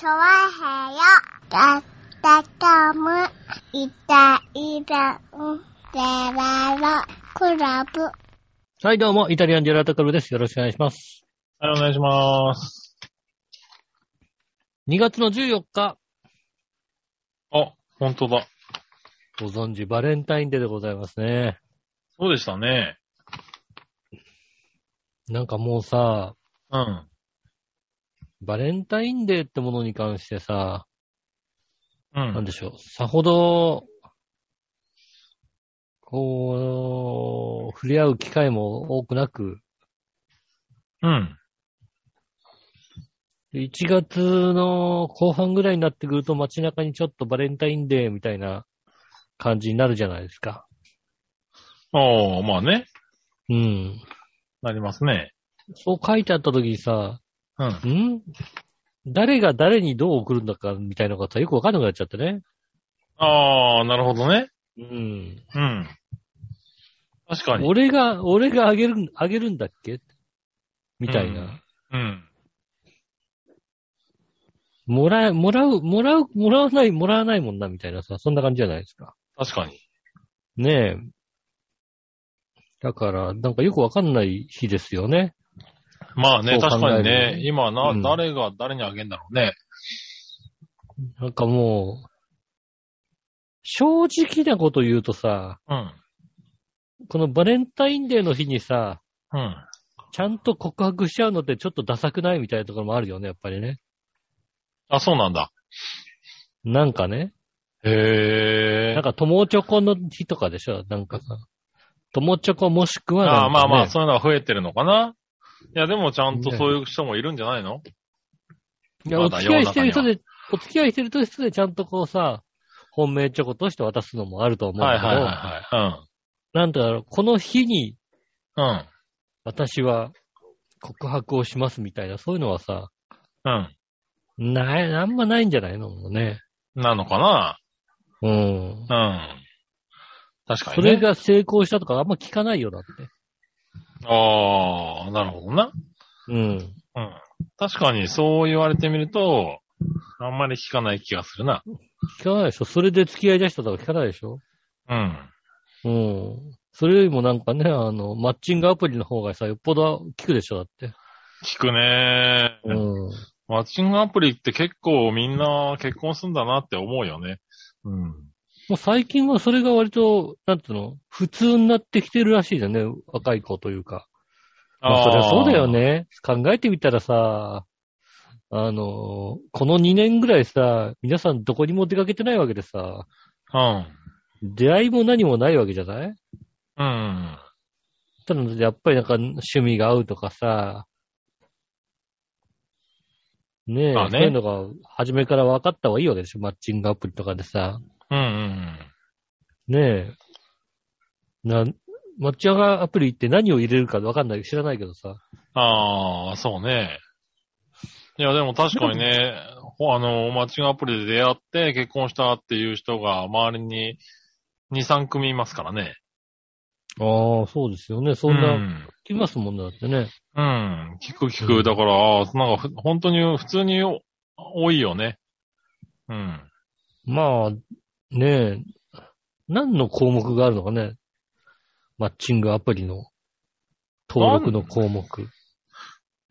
チョワヘヨだったかむいたいたんでららクラブはい、どうも、イタリアンジェラートクルブです。よろしくお願いします。はい、お願いします。2月の14日、あ、本当だ。ご存知、バレンタインデーでございますね。そうでしたね。なんかもうさ、うん。バレンタインデーってものに関してさ、うん。なんでしょう、さほど、こう、触れ合う機会も多くなく、うん。1月の後半ぐらいになってくると街中にちょっとバレンタインデーみたいな感じになるじゃないですか。ああ、まあね。うん。なりますね。そう書いてあった時にさ、うん。ん？誰が誰にどう送るんだかみたいなことはよくわかんなくなっちゃってね。ああ、なるほどね。うん。うん。確かに。俺が、俺があげる、あげるんだっけ？みたいな。うん。もらえ、もらう、もらう、もらわない、もらわないもんな、みたいなさ、そんな感じじゃないですか。確かに。ねえ。だから、なんかよくわかんない日ですよね。まあね、確かにね。今な、うん誰が誰にあげんだろうね。なんかもう、正直なこと言うとさ、うん。このバレンタインデーの日にさ、うん。ちゃんと告白しちゃうのってちょっとダサくないみたいなところもあるよね、やっぱりね。あ、そうなんだ。なんかね。へえ。なんか友チョコの日とかでしょ？なんかさ。友チョコもしくはね、ああ、まあまあ、そういうのは増えてるのかな。いや、でもちゃんとそういう人もいるんじゃないの？いや、お付き合いしてる人で、お付き合いしてる人でちゃんとこうさ、本命チョコとして渡すのもあると思うけど、はいはいはなんだろう、この日にいはい。私は告白をしますみたいな、そういうのはさ、うん。うん。ない、あんまないんじゃないの？ね。なのかな？うん。うん。確かに、ね。それが成功したとかあんま聞かないよ、だって。ああ、なるほどな。うん。うん。確かにそう言われてみると、あんまり聞かない気がするな。聞かないでしょそれで付き合い出したとか聞かないでしょうん。うん。それよりもなんかね、あの、マッチングアプリの方がさ、よっぽど聞くでしょだって。聞くねうー。ん。マッチングアプリって結構みんな結婚するんだなって思うよね。うん。もう最近はそれが割と、なんていうの、普通になってきてるらしいじゃんね。若い子というか。まあ、それはそうだよ。ね。考えてみたらさ、あの、この2年ぐらいさ、皆さんどこにも出かけてないわけでさ、うん。出会いも何もないわけじゃない？うん。ただ、やっぱりなんか趣味が合うとかさ、ねえ、まあねそういうのが初めから分かった方がいいわけでしょマッチングアプリとかでさ。うんうんねえ。な、マッチングアプリって何を入れるか分かんない、知らないけどさ。ああ、そうね。いや、でも確かにね、ほあの、マッチングアプリで出会って結婚したっていう人が周りに2、3組いますからね。ああ、そうですよね。そんな、うん聞きますもんね、だってね。うん。聞く聞く。うんだから、ああなんかふ、本当に普通にお多いよね。うん。まあ、ねえ、何の項目があるのかね？マッチングアプリの登録の項目。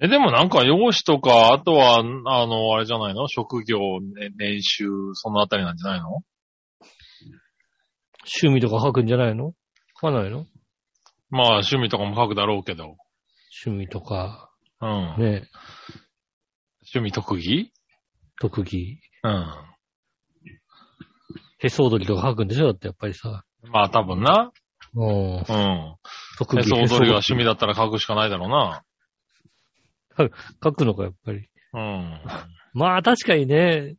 え、でもなんか、容姿とか、あとは、あの、あれじゃないの？職業、ね年収、そのあたりなんじゃないの？趣味とか書くんじゃないの？書かないの？まあ、趣味とかも書くだろうけど。趣味とか、うん。ねえ、趣味特技？特技。うん。へそ踊りとか書くんでしょ？だってやっぱりさ。まあ、多分な。うん。うん。特技。へそ踊りがへ趣味だったら書くしかないだろうな。書くのか、やっぱり。うん。まあ確かにね、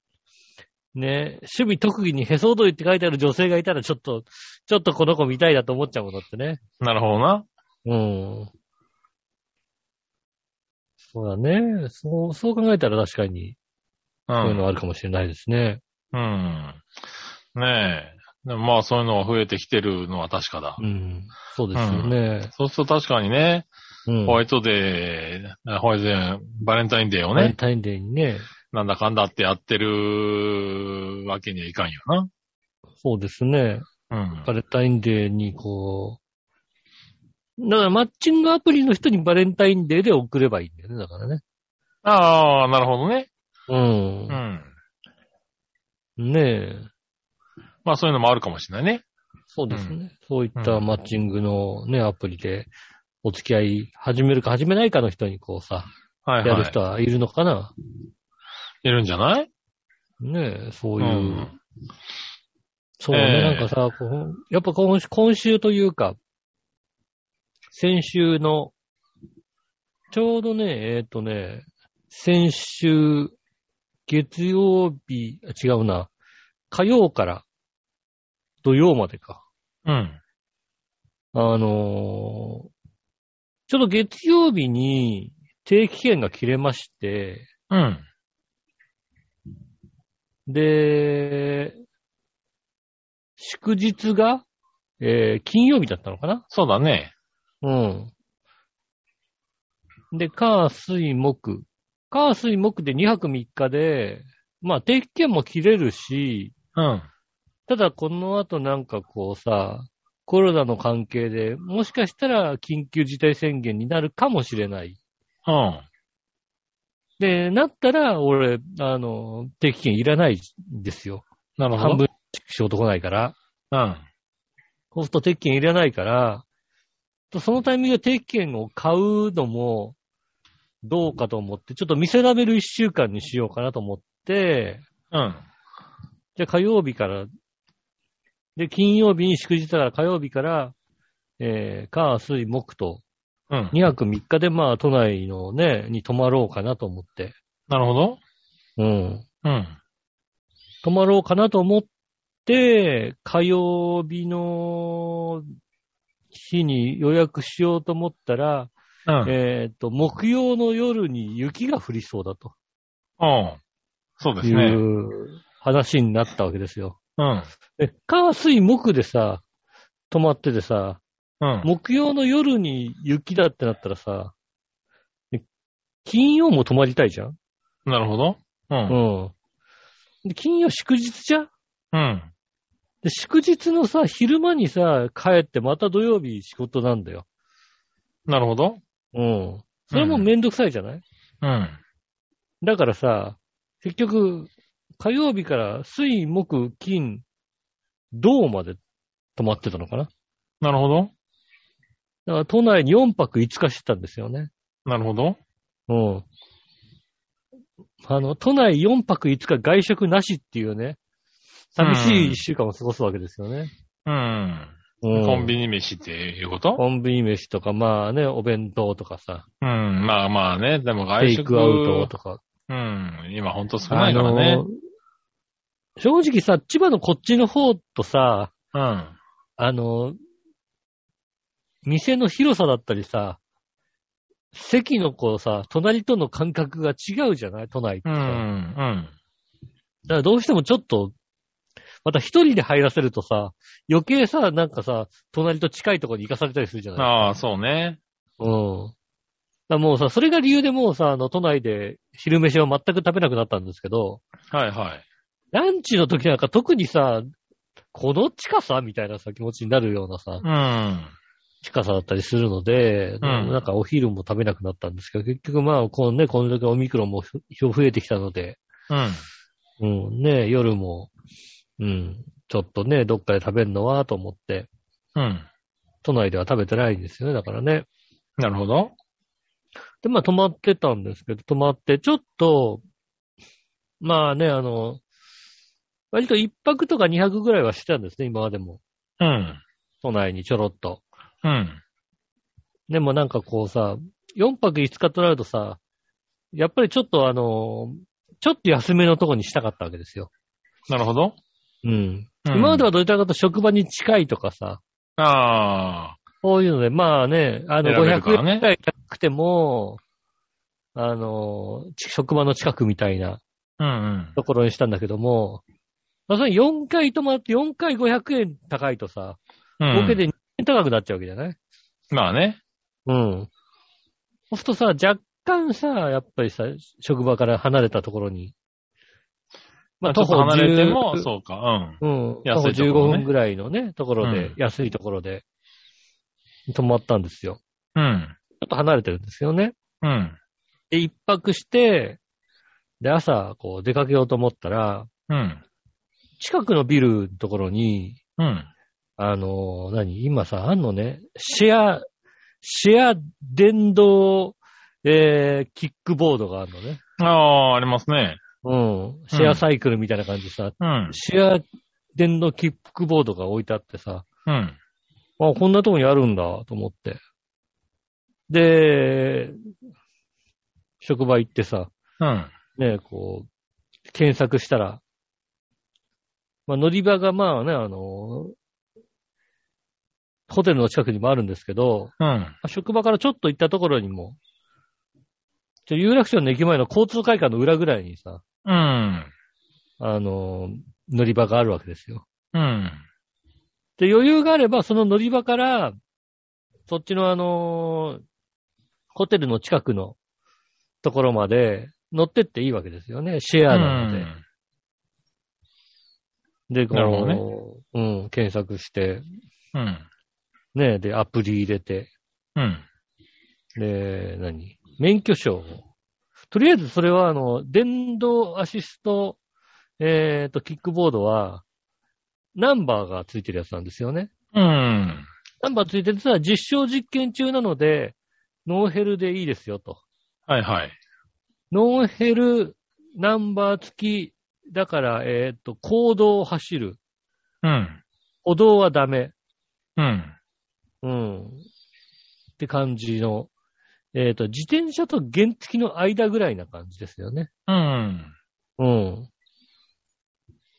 ね、趣味特技にへそ踊りって書いてある女性がいたらちょっと、ちょっとこの子見たいなと思っちゃうもんだってね。なるほどな。うん。そうだね。そう、そう考えたら確かに、う。そういうんのあるかもしれないですね。うん。ねえ。でもまあ、そういうのが増えてきてるのは確かだ。うん。そうですよね。そうすると確かにね、うん。ホワイトデー、ホワイトデー、バレンタインデーをね、バレンタインデーにね。なんだかんだってやってるわけにはいかんよな。そうですね。うん。バレンタインデーにこう、だからマッチングアプリの人にバレンタインデーで送ればいいんだよね、だからね。ああ、なるほどね。う。うんん。ねえ。まあそういうのもあるかもしれないね。そうですね。そういったマッチングのね、アプリでお付き合い始めるか始めないかの人にこうさ、はいはい。やる人はいるのかな？いるんじゃない？ねえ、そうういう。ん。そうね、ええなんかさ、やっぱ今週今週というか、先週の、ちょうどね、えっ、とね、先週、月曜日、あ違うな、火曜から土曜までか。うん。あのーちょっと月曜日に定期券が切れまして、うん。で、祝日が、えー金曜日だったのかな？そうだね。うん。で、火、水、木。火、水、木で2泊3日で、まあ定期券も切れるし、うん。ただこの後なんかこうさ、コロナの関係で、もしかしたら緊急事態宣言になるかもしれない。うん。で、なったら、俺、あの、定期券いらないんですよ。なるほど。半分仕事来ないから。うん。そうすると定期券いらないから、そのタイミングで定期券を買うのも、どうかと思って、ちょっと見せられる一週間にしようかなと思って、うん。じゃあ火曜日から、で、金曜日に祝日だから火曜日から、えー、火、水、木と、うん。2泊3日でまあ都内のね、に泊まろうかなと思って、なるほど。うん。うん。泊まろうかなと思って、火曜日の日に予約しようと思ったら、うん。えっ、と、木曜の夜に雪が降りそうだとうん。そうですいね。う話になったわけですよ。うん。で、火、水、木でさ、泊まっててさ、うん。木曜の夜に雪だってなったらさ、で金曜も泊まりたいじゃん？なるほど。う。うんん。で金曜祝日じゃん？うん。で、祝日のさ、昼間にさ、帰ってまた土曜日仕事なんだよ。なるほど。うん。それもめんどくさいじゃない、うん。だからさ、結局、火曜日から水、木、金、土まで泊まってたのかな？なるほど。だから都内に4泊5日してたんですよね。なるほど。うん。あの、都内4泊5日外食なしっていうね、寂しい1週間を過ごすわけですよね。うん。うん。コンビニ飯っていうこと？コンビニ飯とか、まあね、お弁当とかさ、うん。まあまあね。でも外テイ食。クアウトとか。うん。今ほんと少ないからね。の正直さ、千葉のこっちの方とさ、うん。あの、店の広さだったりさ、席のこうさ、隣との間隔が違うじゃない？都内ってさ。うん。うん。だからどうしてもちょっと、また一人で入らせるとさ、余計さ、なんかさ、隣と近いところに行かされたりするじゃない？ああ、そうね。うん。だからもうさ、それが理由でもうさ、あの、都内で昼飯を全く食べなくなったんですけど、はいはい。ランチの時なんか特にさ、この近さ？みたいなさ、気持ちになるようなさ、うん。近さだったりするので、んなんかお昼も食べなくなったんですけど、結局まあ、このね、この時オミクロンも増えてきたので、うん。うん、ね、夜も、うん、ちょっとね、どっかで食べるのはと思って、うん。都内では食べてないんですよね、だからね。なるほど。で、まあ泊まってたんですけど、泊まって、ちょっと、まあね、あの、割と一泊とか二泊ぐらいはしてたんですね、今までも。うん。都内にちょろっと。うん。でもなんかこうさ、4泊5日となるとさ、やっぱりちょっとあの、ちょっと安めのとこにしたかったわけですよ。なるほど。うん。うん今まではどちらかと職場に近いとかさ、ああ。そういうので、まあね、あの、選べる500からね円くらい高くても、あの、ち職場の近くみたいなうんうん。ところにしたんだけども、まあ、それ4回泊まって4回500円高いとさ、うん合計で2円高くなっちゃうわけじゃない？まあね。うん。そうするとさ、若干さ、やっぱりさ、職場から離れたところにまあ、ちょっと離れても、10そうか、うん。徒歩安いところね15分ぐらいのね、ところで、うん安いところで、泊まったんですよ。うん。うん。ちょっと離れてるんですよね。うん。で、一泊して、で、朝、こう、出かけようと思ったら、うん。近くのビルのところに、うん。あのー何？今さ、あんのね、シェア、シェア電動、えー、キックボードがあるのね。ああ、ありますね。うん。シェアサイクルみたいな感じでさ、うん。シェア電動キックボードが置いてあってさ、うん。あ、こんなとこにあるんだと思って。で、職場行ってさ、うん。ね、こう、検索したら、まあ、乗り場がまあね、あの、ホテルの近くにもあるんですけど、うん。まあ職場からちょっと行ったところにも、ちょ有楽町の駅前の交通会館の裏ぐらいにさ、うん。あの、乗り場があるわけですよ。うん。で、余裕があれば、その乗り場から、そっちのあのホテルの近くのところまで乗ってっていいわけですよね。シェアなので。で、こなるほどねう、うん、検索して、うん。ね、で、アプリ入れて、うん。で、何？免許証を。とりあえずそれは、あの、電動アシスト、えっ、と、キックボードは、ナンバーがついてるやつなんですよね。うん。ナンバーついてるやつは実証実験中なので、ノーヘルでいいですよと。はいはい。ノーヘルナンバー付き、だから、えっ、と、公道を走る。うん。歩道はダメ。うん。うん。って感じの、えっ、と、自転車と原付きの間ぐらいな感じですよね。うん。うん。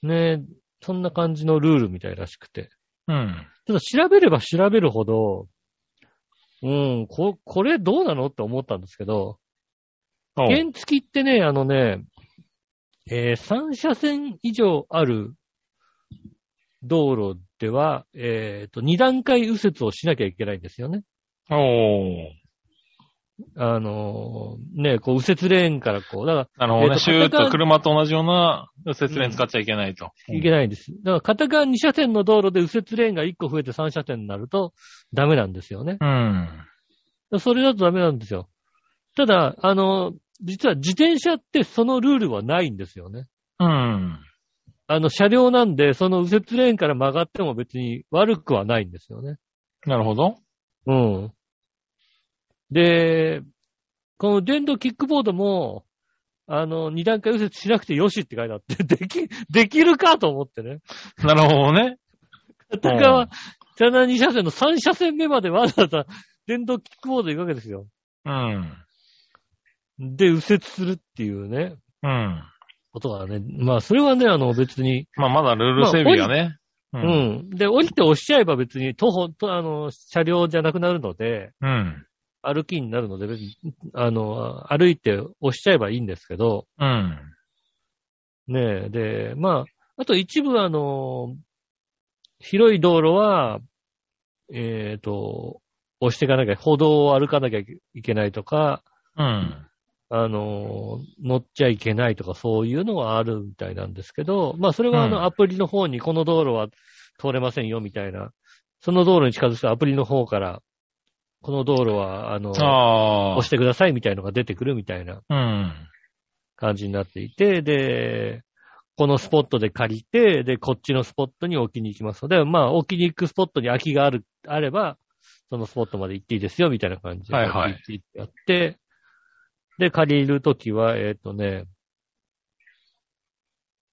ねえ、そんな感じのルールみたいらしくて。うん。ただ調べれば調べるほど、うん、こ、これどうなのって思ったんですけど、原付きってね、あのね、えー3車線以上ある道路では、えっ、と、2段階右折をしなきゃいけないんですよね。おーあのーね、こう右折レーンからこう、だかなるほどね。えーとシューと車と同じような右折レーン使っちゃいけないと。らいけないんです。だから片側2車線の道路で右折レーンが1個増えて3車線になるとダメなんですよね。うん。それだとダメなんですよ。ただ、あの、実は自転車ってそのルールはないんですよね。うん。あの、車両なんで、その右折レーンから曲がっても別に悪くはないんですよね。なるほど。うん。で、この電動キックボードも、あの、二段階右折しなくてよしって書いてあって、でき、できるかと思ってね。なるほどね。片側、チャナ2車線の3車線目までわざわざ電動キックボード行くわけですよ。うん。で、右折するっていうね、うん。ことがね。まあ、それはね、あの、別に、まあ、まだルール整備がね。うう。ん。で、降りて押しちゃえば別に徒歩、と、あの、車両じゃなくなるので、うん。歩きになるので、別に、あの、歩いて押しちゃえばいいんですけど、うん。ねえ、で、まあ、あと一部あの、広い道路は、えっ、と、押していかなきゃ、歩道を歩かなきゃいけないとか、うん。あの、乗っちゃいけないとかそういうのはあるみたいなんですけど、まあそれはあうんのアプリの方にこの道路は通れませんよみたいな、その道路に近づくとアプリの方から、この道路はあの、押。してくださいみたいのが出てくるみたいなうん。感じになっていて、で、このスポットで借りて、で、こっちのスポットに置きに行きますので、まあ置きに行くスポットに空きがある、あれば、そのスポットまで行っていいですよみたいな感じで、はいはいやって、で、借りるときは、えっ、とね、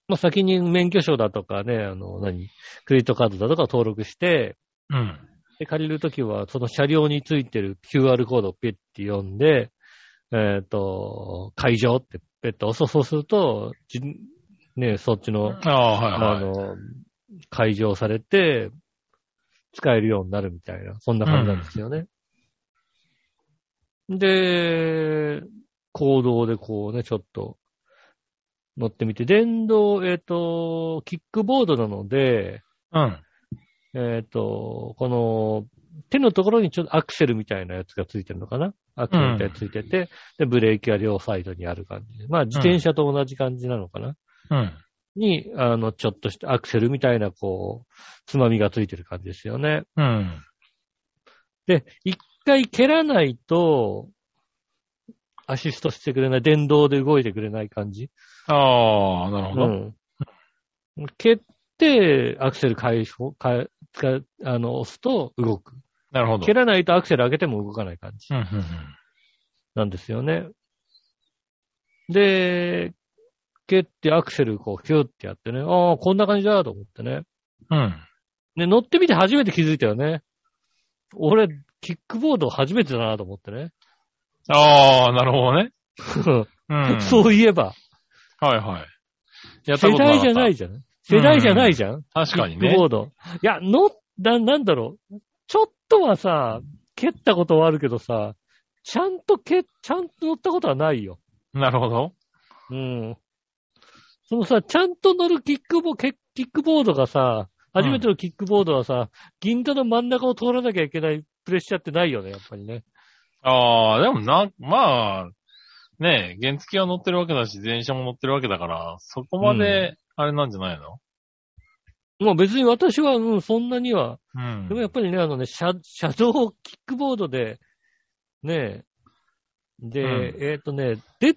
まあ、先に免許証だとかね、あの、何、クレジットカードだとか登録して、うん。で、借りるときは、その車両についてる QR コードをピッて読んで、えっ、と、会場ってペッと押そうそうすると、じね、そっちの、ああ、はいあはい。の、解錠されて、使えるようになるみたいな、そんな感じなんですよね。で、行動でこうね、ちょっと乗ってみて、電動、えっ、と、キックボードなので、うん。えっ、と、この、手のところにちょっとアクセルみたいなやつがついてるのかな？アクセルみたいなやつついてて、で、ブレーキは両サイドにある感じで。まあ、自転車と同じ感じなのかな、うん。に、あの、ちょっとしたアクセルみたいな、こう、つまみがついてる感じですよね。うん。で、一回蹴らないと、アシストしてくれない、電動で動いてくれない感じ。ああ、なるほど。うん。蹴って、アクセル解放、か使うあの、押すと動く。なるほど。蹴らないとアクセル上げても動かない感じうん、うん、なんですよね。で、蹴ってアクセルこう、ヒューってやってね、ああ、こんな感じだと思ってね。うん。うん。ね、乗ってみて初めて気づいたよね。俺、キックボード初めてだなと思ってね。ああ、なるほどね。うん。そういえば、はいはい。やった世ことなかった。代じゃないじゃん。世代じゃないじゃん。確かにね。ボード。いや、乗だ、なんだろう。ちょっとはさ、蹴ったことはあるけどさ、ちゃんと蹴、ちゃんと乗ったことはないよ。なるほど。うん。そのさ、ちゃんと乗るキックボ、キッキックボードがさ、初めてのキックボードはさ、銀座の真ん中を通らなきゃいけないプレッシャーってないよね、やっぱりね。ああ、でもな、まあ、ねえ、原付は乗ってるわけだし、電車も乗ってるわけだから、そこまで、あれなんじゃないの？もう別に私は、うん、そんなには。うん。でもやっぱりね、あのね、車、車道キックボードで、ねえ、で、うんえっ、とね、出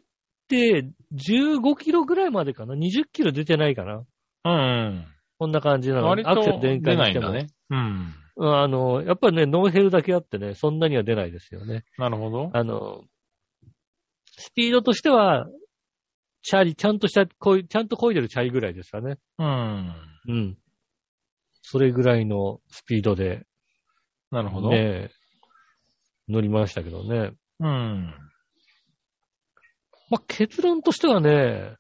て、15キロぐらいまでかな ?20 キロ出てないかな？うん。こんな感じなの。割アクセルと全開にしても。出ないんだね。うん。うんあの、やっぱりね、ノーヘルだけあってね、そんなには出ないですよね。なるほど。あの、スピードとしては、チャリ、ちゃんとした、こいちゃんと漕いでるチャリぐらいですかね。うん。うん。それぐらいのスピードで、なるほど。ね、乗りましたけどね。うん。まあ、結論としてはね、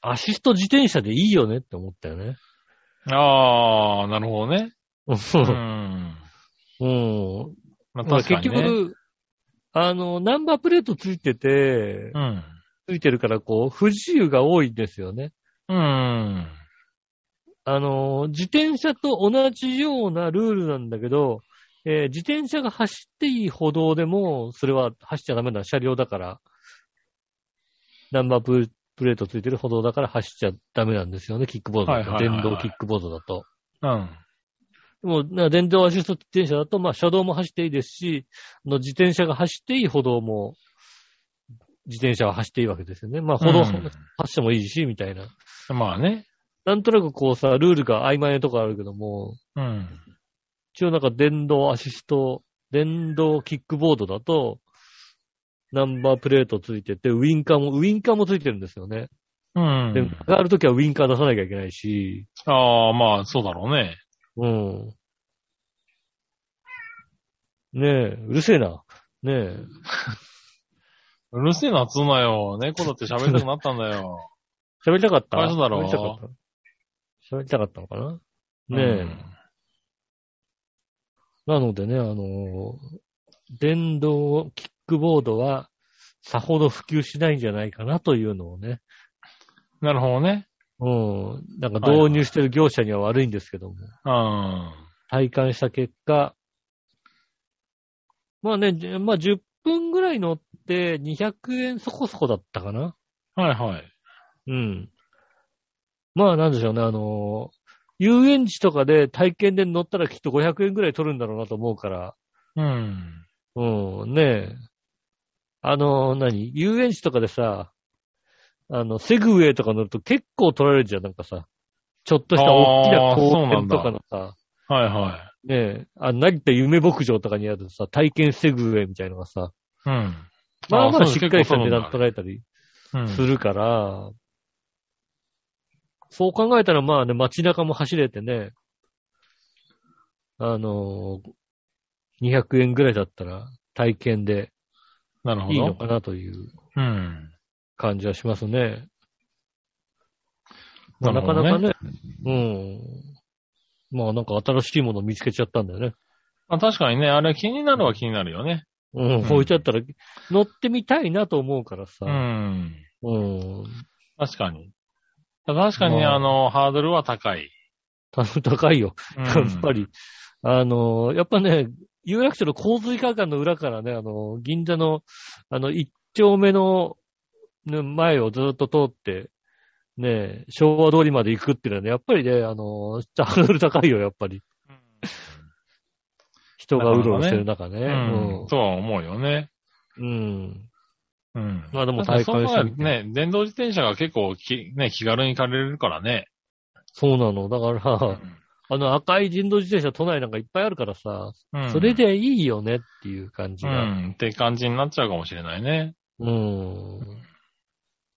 アシスト自転車でいいよねって思ったよね。ああ、なるほどね。ううん。ん。うん。まあ、まあ確かにね。結局、あの、ナンバープレートついててう、ん。ついてるから、こう、不自由が多いんですよね。うん。あの、自転車と同じようなルールなんだけど、えー自転車が走っていい歩道でも、それは走っちゃダメな車両だから、ナンバーププレートついてる歩道だから走っちゃダメなんですよね、キックボードだと。はいはいはいはい電動キックボードだと。うん。でも、な電動アシスト自転車だと、まあ、車道も走っていいですし、あの自転車が走っていい歩道も、自転車は走っていいわけですよね。まあ、歩道うん走ってもいいし、みたいな。まあね。なんとなくこうさ、ルールが曖昧なとこあるけども、うん。一応なんか電動アシスト、電動キックボードだと、ナンバープレートついてて、ウインカーも、ウインカーもついてるんですよね。うん。で、上がるときはウインカー出さなきゃいけないし、ああ、まあ、そうだろうね。うん。ねえ、うるせえな。ねえ。うるせえな、つうなよ。猫だって喋りたくなったんだよ。喋りたかった？かわいそうだろ喋りたかった喋りたかったのかな？ねえ。うんなのでね、あのー電動キックボードは、さほど普及しないんじゃないかなというのをね、なるほどね。うん。なんか導入してる業者には悪いんですけども、うん。体感した結果、まあね、じまあ10分ぐらい乗って200円そこそこだったかなはいはい。うん。まあなんでしょうね、あのー遊園地とかで体験で乗ったらきっと500円ぐらい取るんだろうなと思うから、うん。うん、ねえ。あの、何？遊園地とかでさ、あの、セグウェイとか乗ると結構取られるじゃん、なんかさ。ちょっとした大きな公園とかのさ、はいはねえ、あ、成田夢牧場とかにあるさ、体験セグウェイみたいのがさ、い。うん。まあまあしっかりした値段取られたりうん。するから、そう考えたらまあね、街中も走れてね、あのー、200円ぐらいだったら体験でなるほど。いいのかなといううん。感じはしますね。まあ、なかなかね、うん。まあなんか新しいものを見つけちゃったんだよね。まあ確かにね、あれ気になるは気になるよね。うん、うん置いてあったら乗ってみたいなと思うからさ。うん。うん。確かに。確かにね、まああの、ハードルは高い。た 高いよ。うんやっぱり。あの、やっぱね、有楽町の洪水会館の裏からね、あの、銀座の、あの、一丁目の、ね、前をずっと通って、ね、昭和通りまで行くっていうのはね、やっぱりね、あの、ハードル高いよ、やっぱり。人がうろうろしてる中ね。うん。とは思うよね。うん。うん。うん。まあでもただそこは体感してね、電動自転車が結構き、ね、気軽に借りれるからね。そうなの。だから、うんあの赤い人道自転車都内なんかいっぱいあるからさ、うんそれでいいよねっていう感じうが。ん。って感じになっちゃうかもしれないね。うん。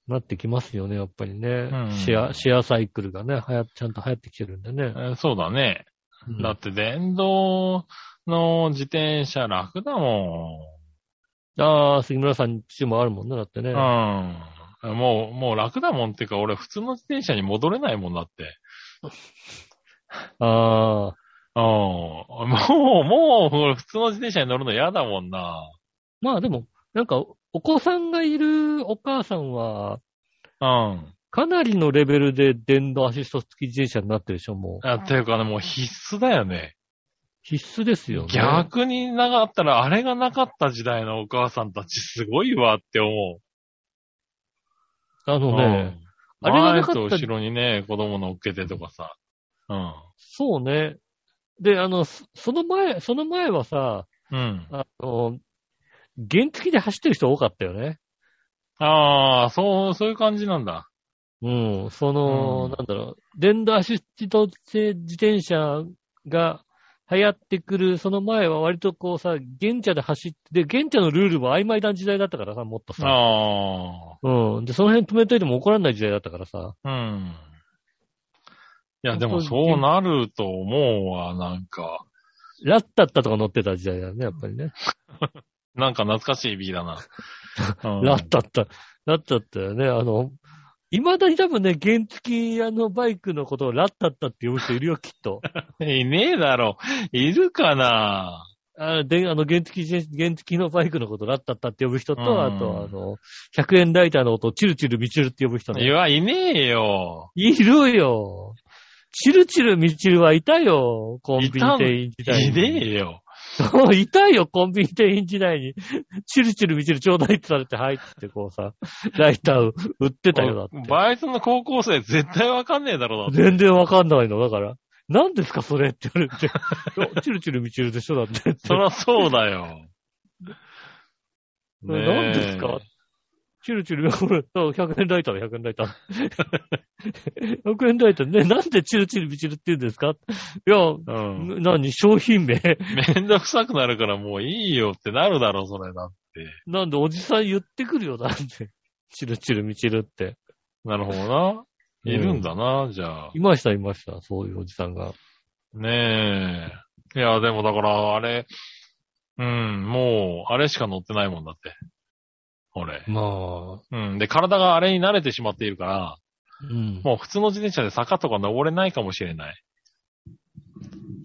なってきますよね、やっぱりね。うんシェア、シェアサイクルがね、はや、ちゃんと流行ってきてるんでね。えーそうだね。うんだって電動の自転車楽だもああ、杉村さんちもあるもんね、だってね。ん。うん。もう、もう楽だもんっていうか、俺普通の自転車に戻れないもんだって。ああ。うん。もう、もう、俺普通の自転車に乗るの嫌だもんな。まあでも、なんか、お子さんがいるお母さんは、うん。かなりのレベルで電動アシスト付き自転車になってるでしょ、もう。あ、っていうかね、もう必須だよね。必須ですよね。逆になかったら、あれがなかった時代のお母さんたちすごいわって思う。あのね、うん、あれがなかった前と後ろにね、子供乗っけてとかさ。うん。そうね。で、あの、そその前、その前はさ、うん。あの、原付で走ってる人多かったよね。ああ、そう、そういう感じなんだ。うん。その、うんなんだろう、電動アシスト自転車が流行ってくる、その前は割とこうさ、原茶で走って、で、原茶のルールも曖昧な時代だったからさ、もっとさ。あうん。で、その辺止めといても怒らない時代だったからさ。あ。うん。いや、でもそうなると思うわ、なんか。ラッタッタとか乗ってた時代だよね、やっぱりね。なんか懐かしい B だな。うんラッタッタ。ラッタッタよね。あの、未だに多分ね、原付あのバイクのことをラッタッタって呼ぶ人いるよ、きっと。いねえだろ。いるかなあで、あの、原付自転、原付のバイクのことをラッタッタって呼ぶ人と、うんあと、あの、100円ライターの音をチルチルミチルって呼ぶ人ね。いや、いねえよ。いるよ。チルチルミチルはいたよ。コンビニ店員時代に。いねえよ。そう、いたよ、コンビニ店員時代に。チルチルミチルちょうだいってされて入ってこうさ、ライター売ってたよ、だって。バイトの高校生絶対わかんねえだろ、だって。全然わかんないの、だから。何ですか、それって言われて。チルチルミチルでしょ、だって。そらそうだよ。何ですかチルチル、これ、そう100円ライターだ、100円ライター。100円ライター ね、なんでチルチルミチルって言うんですか？いや、うん。何、商品名めんどくさくなるからもういいよってなるだろ、それだって。なんでおじさん言ってくるよ、なんで。チルチルミチルって。なるほどな。いるんだな、じゃあ。いました、いました、そういうおじさんが。ねえ。いや、でもだから、あれ、うん、もう、あれしか乗ってないもんだって。俺。まあ、うん。で、体があれに慣れてしまっているから、うん。もう普通の自転車で坂とか登れないかもしれない。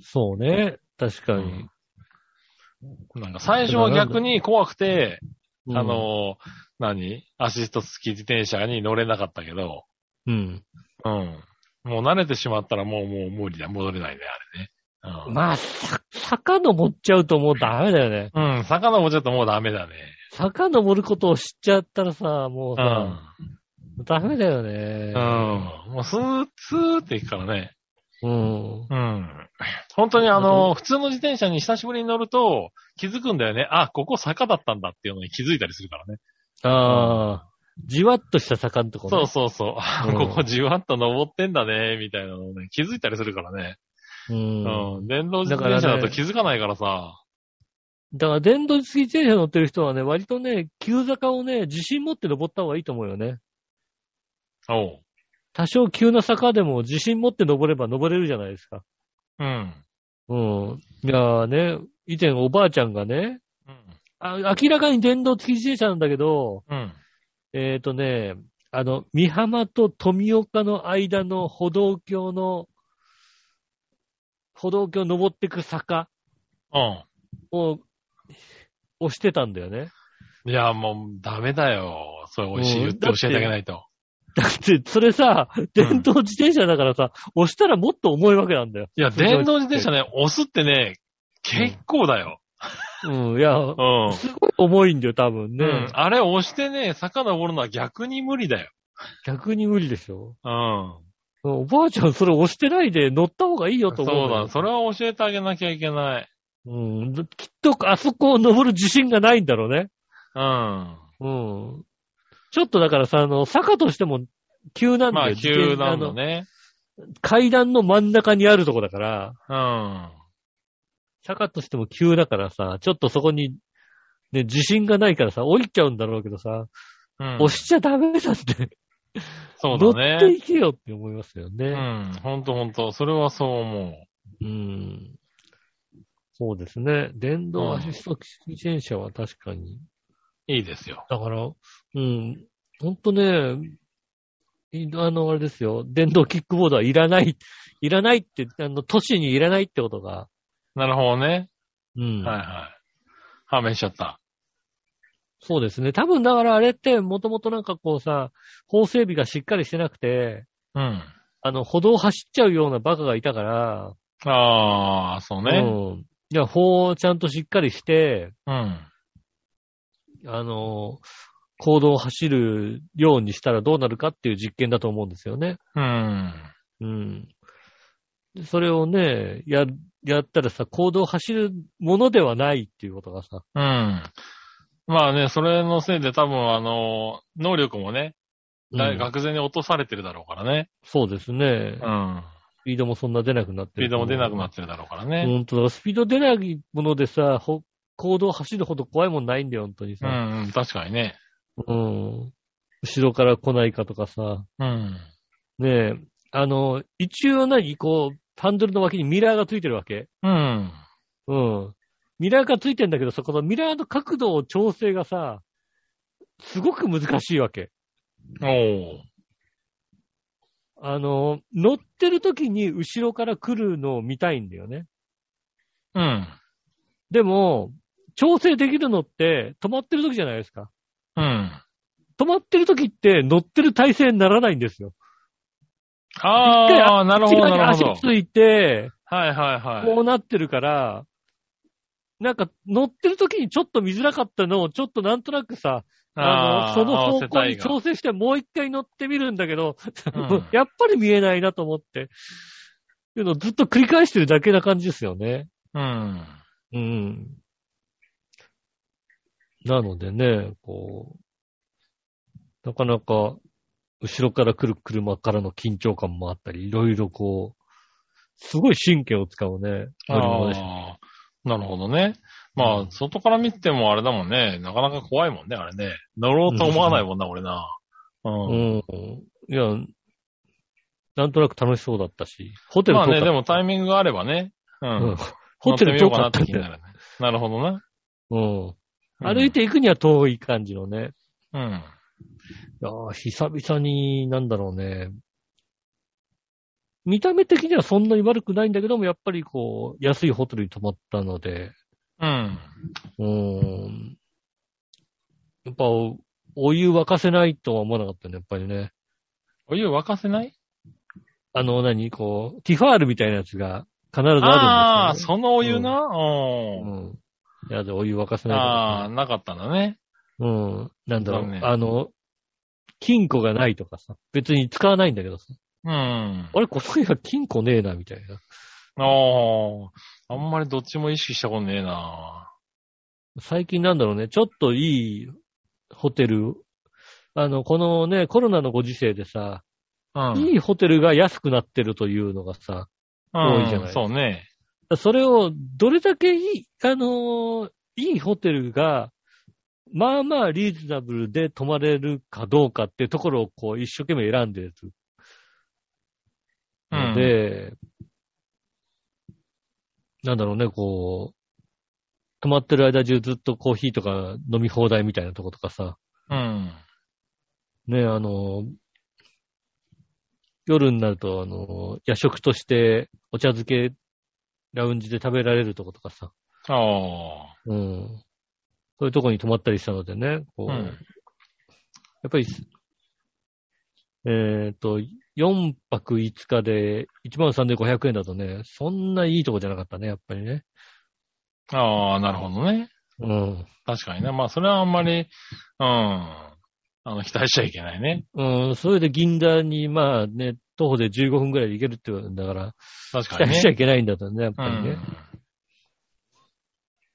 そうね、確かに。なんか最初は逆に怖くて、うんあ、の、何？アシスト付き自転車に乗れなかったけど、うん。うん。もう慣れてしまったらもう、もう無理だ。戻れないね、あれね。うん。まあ、さ、坂登っちゃうともうダメだよね。うん、坂登っちゃったらもうダメだね。坂登ることを知っちゃったらさ、もううさ、ん。ダメだよね。うん。もうスーッ、スーっていくからね。うん。うん。本当にあの、普通の自転車に久しぶりに乗ると気づくんだよね。あ、ここ坂だったんだっていうのに気づいたりするからね。ああ、じわっとした坂のとこね。そうそうそう。ここじわっと登ってんだね、みたいなのをね、気づいたりするからね。うん。うん。電動自転車だと気づかないからさ。だから電動自転車乗ってる人はね、割とね、急坂をね、自信持って登った方がいいと思うよね。おう。多少急な坂でも自信持って登れば登れるじゃないですか。うん。うん。いやーね、以前おばあちゃんがね、うん。あ明らかに電動付き自転車なんだけど、うん。えっ、とね、あの、三浜と富岡の間の歩道橋の、歩道橋登ってく坂うん。を押してたんだよね。いや、もう、ダメだよ。それ美味しい言って教えてあげないと。だって、それさ、電動自転車だからさ、押したらもっと重いわけなんだよ。いや、電動自転車ね、押すってね、結構だよ。うん、いや、うん。すごい重いんだよ、多分ね。うん。あれ押してね、坂登るのは逆に無理だよ。逆に無理でしょ。うん。おばあちゃんそれ押してないで乗った方がいいよとそう思うんだよだ、それは教えてあげなきゃいけない。うん。きっとあそこを登る自信がないんだろうね。うん。うん。ちょっとだからさ、あの、坂としても急なんだよ。まあ、急なんだね。階段の真ん中にあるとこだから、うん。坂としても急だからさ、ちょっとそこに、ね、自信がないからさ、降りちゃうんだろうけどさ、うん。押しちゃダメだって。そう乗ってだね。いけよって思いますようね。ん。ほんとほんと。それはそう思うん。そうですね。電動アシスト自転車は確かに。う。いいですよ。だから、うん。ほんとね、いあの、あれですよ。電動キックボードはいらない、いらないって、あの、都市にいらないってことが、なるほどね。うん。はいはい。判明しちゃった。そうですね。多分だからあれって、もともとなんかこうさ、法整備がしっかりしてなくて、うん。あの、歩道走っちゃうようなバカがいたから、ああ、そうね。うん。いや、法をちゃんとしっかりして、うん。あの、行動を走るようにしたらどうなるかっていう実験だと思うんですよね。うん。うん。でそれをね、や、やったらさ、行動を走るものではないっていうことがさ、うん。まあね、それのせいで多分あの、能力もね、だいうん愕然に落とされてるだろうからね。そうですね。うん。スピードもそんな出なくなってる。スピードも出なくなってるだろうからね。本当だ。スピード出ないものでさ、ほ行動走るほど怖いもんないんだよ、本当にうさ。ん、うん、確かにね。うん。後ろから来ないかとかさ。うん。ねえ。あの、一応何こう、ハンドルの脇にミラーがついてるわけ。うん。うん。ミラーがついてんだけど、そこのミラーの角度を調整がさ、すごく難しいわけ。おー。あの、乗ってる時に後ろから来るのを見たいんだよね。うん。でも、調整できるのって止まってる時じゃないですか。うん。止まってる時って乗ってる体勢にならないんですよ。ああ、なるほど、なるほど足。ついて、はいはいはい。こうなってるから、なんか乗ってる時にちょっと見づらかったのをちょっとなんとなくさ、あの、ーその方向に調整してもう一回乗ってみるんだけど、うん やっぱり見えないなと思って。いうのをずっと繰り返してるだけな感じですよね。うん。うん。なのでね、こう、なかなか、後ろから来る車からの緊張感もあったり、いろいろこう、すごい神経を使うね、乗り物でした。ああ、なるほどね。まあ、外から見ててもあれだもんね。なかなか怖いもんね、あれね。乗ろうと思わないもんな、俺な。うん。うん。いや、なんとなく楽しそうだったし、ホテルまあね、でもタイミングがあればね。ううんん。ホテル遠乗ってみようかなかって気になるね。なるほどな。うん。歩いて行くには遠い感じのね。うん。いやー久々に、なんだろうね。見た目的にはそんなに悪くないんだけども、やっぱりこう、安いホテルに泊まったので、うん。うーん。やっぱお、お湯沸かせないとは思わなかったね、やっぱりね。お湯沸かせない？あの、何？こう、ティファールみたいなやつが必ずあるんですよ、ね。ああ、そのお湯な？うん。うん。いや、で、お湯沸かせないとああ、なかったんだね。うん。なんだろう、残念あの、金庫がないとかさ、別に使わないんだけどさ、うん。あれ、この部屋金庫ねえな、みたいな。ああ、あんまりどっちも意識したことねえな。最近なんだろうね、ちょっといいホテル、あの、このね、コロナのご時世でさ、うん。いいホテルが安くなってるというのがさ、多いじゃないうんそうね。それをどれだけいい、あのーいいホテルが、まあまあリーズナブルで泊まれるかどうかってところをこう一生懸命選んでるので、なんだろうね、こう、泊まってる間中ずっとコーヒーとか飲み放題みたいなとことかさ、うん。ね、あの、夜になると、あの、夜食としてお茶漬け、ラウンジで食べられるとことかさ、ああ。うん。そういうとこに泊まったりしたのでね、こう、うんやっぱり、えっ、と、4泊5日で13,500円だとね、そんないいとこじゃなかったね、やっぱりね。ああ、なるほどね。うん。確かにね。まあ、それはあんまり、うん。あの、期待しちゃいけないね。うん、それで銀座に、まあね、徒歩で15分くらいで行けるって言うんだから、期確かにね。待しちゃいけないんだとね、やっぱりね。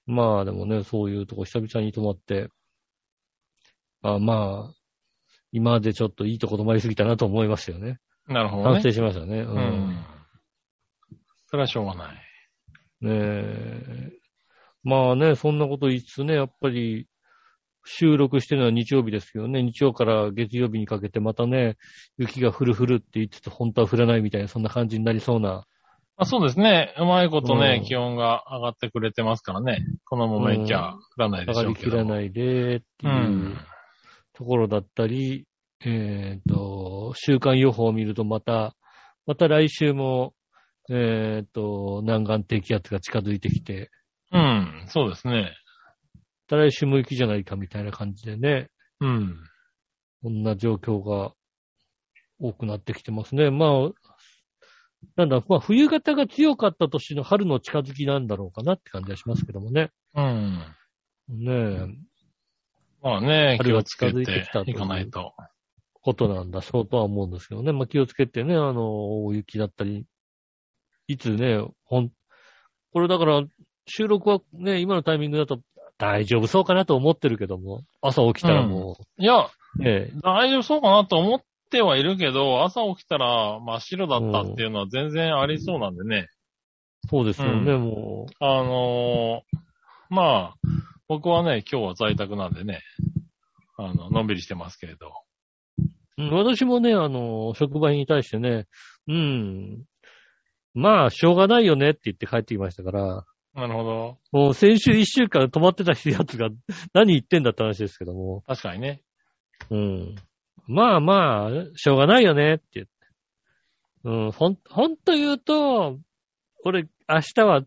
うん。まあでもね、そういうとこ久々に泊まって、あまあ、今までちょっといいとこ泊まりすぎたなと思いましたよね。なるほどね。反省しましたね。う。うんん。それはしょうがない。ねえ。まあね、そんなこと言いつつね、やっぱり、収録してるのは日曜日ですけどね、日曜から月曜日にかけてまたね、雪が降る降るって言ってて、本当は降らないみたいな、そんな感じになりそうな。あそうですね。うまいことね、うん気温が上がってくれてますからね。このままいきゃ降らないで上がりしょうけど。きらないでってう。いうんところだったり、えっ、と、週間予報を見るとまた、また来週も、えっ、と、南岸低気圧が近づいてきて、うん。そうですね。また来週も雪じゃないかみたいな感じでね、うん。こんな状況が多くなってきてますね。まあ、なんだ、まあ冬型が強かった年の春の近づきなんだろうかなって感じはしますけどもね。うん。ねえ、まあね、気春がをつけ近づいていかないと。ことなんだ、そうとは思うんですけどね。まあ気をつけてね、あの、大雪だったり、いつね、ほん、これだから、収録はね、今のタイミングだと大丈夫そうかなと思ってるけども、朝起きたらもいや、う、ね、大丈夫そうかなと思ってはいるけど、朝起きたら真っ白だったっていうのは全然ありそうなんでね。そうですよね、うもあのーまあ、僕はね、今日は在宅なんでね、あの、のんびりしてますけれど。私もね、あの、職場に対してね、うん、まあ、しょうがないよねって言って帰ってきましたから、なるほど。もう先週一週間止まってたやつが何言ってんだって話ですけども、確かにね。うん。まあまあ、しょうがないよねって言って。うん、ほん、ほんと言うと、俺、明日は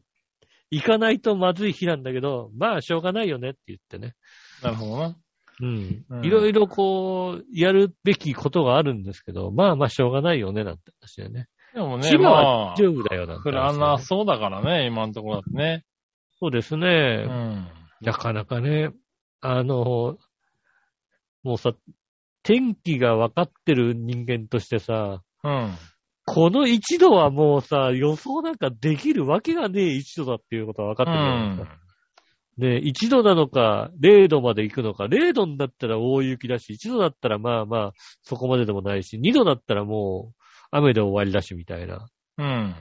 行かないとまずい日なんだけど、まあしょうがないよねって言ってね。なるほどな。うんう。んいろいろこう、やるべきことがあるんですけど、まあまあしょうがないよね、なんて話でね。でもね、千葉まはあ、大丈夫だよ、なんて降ら話でね、なそうだからね、今のところだってね。そうですうね。ん。なかなかね、あの、もうさ、天気が分かってる人間としてさ、うん。この1度はもうさ、予想なんかできるわけがねえ1度だっていうことは分かってるじゃないですか。ね1度なのか、0度まで行くのか、0度だったら大雪だし、1度だったらまあまあ、そこまででもないし、2度だったらもう、雨で終わりだし、みたいな。うん。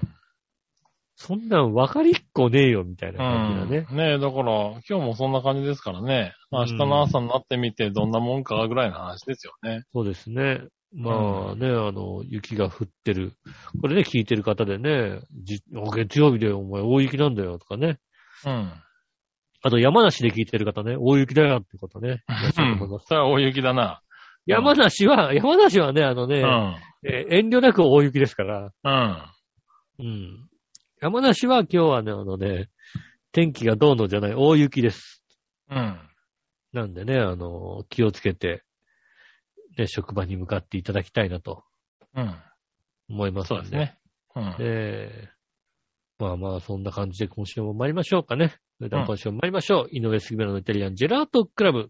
そんなん分かりっこねえよ、みたいなうん。感じだね。ねえ、だから、今日もそんな感じですからね。明日の朝になってみてどんなもんかぐらいの話ですよね。そうですね。まあね、あの、雪が降ってる。これね、聞いてる方でね、じ月曜日でお前大雪なんだよとかね。うん。あと山梨で聞いてる方ね、大雪だよってことね。いらっしゃると思いますそれは大雪だな。山梨は、山梨はね、あのね、うん。えー遠慮なく大雪ですから。うん。うん。山梨は今日はね、あのね、天気がどうのじゃない、大雪です。うん。なんでね、あの、気をつけて、ね、職場に向かっていただきたいなとうん。思いますんそうですね。うん。ええまあまあ、そんな感じで今週も参りましょうかね。それでは今週も参りましょう。井上杉村のイタリアンジェラートクラブ。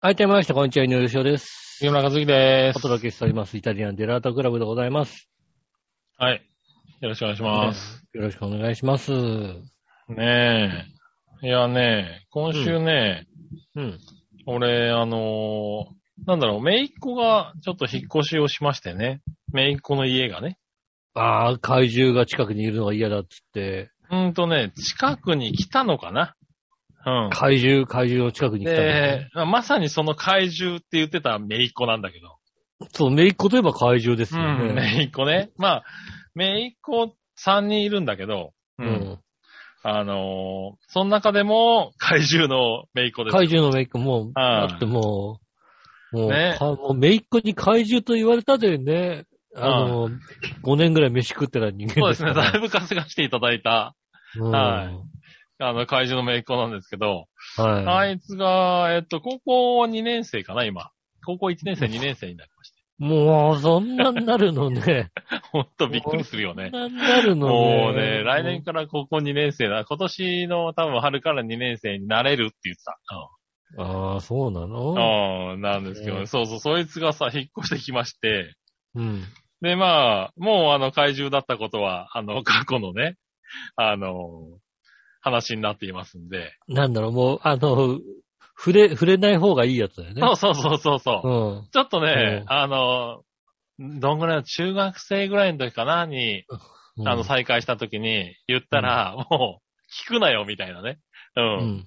はい、てまいりました。こんにちは、井上翔です。杉村和樹です。お届けしております。イタリアンジェラートクラブでございます。はい。よろしくお願いします。よろしくお願いします。ねえ。いやね、今週ね、うん。俺、あのーなんだろう、姪っ子がちょっと引っ越しをしましてね。姪っ子の家がね。ああ、怪獣が近くにいるのが嫌だっつって、うーんとね、近くに来たのかなうん。怪獣、怪獣の近くに来たのね、で、まさにその怪獣って言ってた姪っ子なんだけど。そう、めいっ子といえば怪獣ですうよね。ん、姪っ子ね。まあ、姪っ子3人いるんだけど、う。うんん。あのーその中でも怪獣の姪っ子です。怪獣のめいっ子もう、はいだってもう、もう、ねかもうめいっ子に怪獣と言われたでね、あの、5年ぐらい飯食ってた人間そうですね。だいぶ稼がしていただいた、うんはいあの、怪獣の姪っ子なんですけど、はい。あいつが、えっと、高校2年生かな、今。高校1年生、2年生になりまして。もう、そんなになるのね。ほんとびっくりするよね。そんなになるのね。もうね、来年から高校2年生だ。今年の多分春から2年生になれるって言ってた。ああ、そうなの？うん。うん、なんですけど、ねそうそう、そいつがさ、引っ越してきまして、うん。で、まあ、もうあの、怪獣だったことは、あの、過去のね、あの、話になっていますんで。なんだろう、もう、あの、触れ、触れない方がいいやつだよね。そうそうそうそうそう。うん。ちょっとね、うんあの、どんぐらいの中学生ぐらいの時かなに、うんあの、再会した時に言ったら、もう、聞くなよ、みたいなね。う。うんん。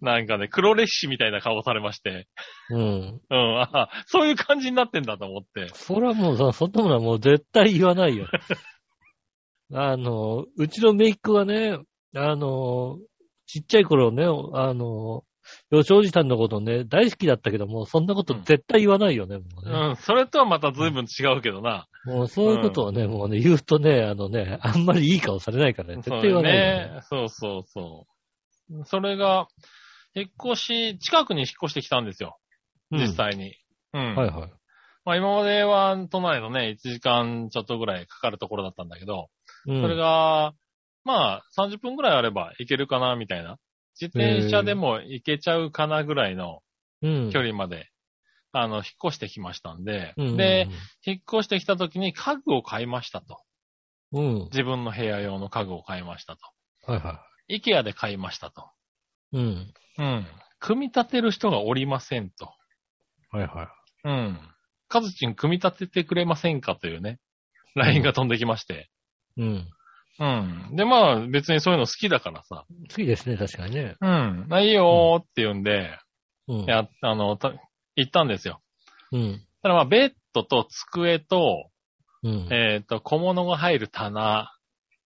なんかね、黒歴史みたいな顔されまして。うん。うん。あそういう感じになってんだと思って。それはもうさ、そんなものはもう絶対言わないよ。あの、うちの姪っ子がね、あの、ちっちゃい頃ね、あの、吉おじさんのことね、大好きだったけども、そんなこと絶対言わないよね、もうね。うん。それとはまた随分違うけどな。もうそういうことをね、もうね、言うとね、あのね、あんまりいい顔されないからね、絶対言わないよね。ね。そうそうそう。それが、引っ越し、近くに引っ越してきたんですよ。うん実際に。うん。はいはい。まあ今までは都内のね、1時間ちょっとぐらいかかるところだったんだけど、うんそれが、まあ30分ぐらいあれば行けるかな、みたいな。自転車でも行けちゃうかなぐらいのうん、距離まで、あの、引っ越してきましたんで、うん、で、、引っ越してきた時に家具を買いましたと。うん。自分の部屋用の家具を買いましたと。はいはイケアで買いましたと。い。うん。うん。組み立てる人がおりませんと。はいはい。うん。カズチン組み立ててくれませんかというね、LINE が飛んできまして。うん。うん。で、まあ別にそういうの好きだからさ。好きですね、確かにね。うん。あいいよーって言うんで、うん。や、あの、た行ったんですよ。うん。ただまあベッドと机と、うん。えっ、と、小物が入る棚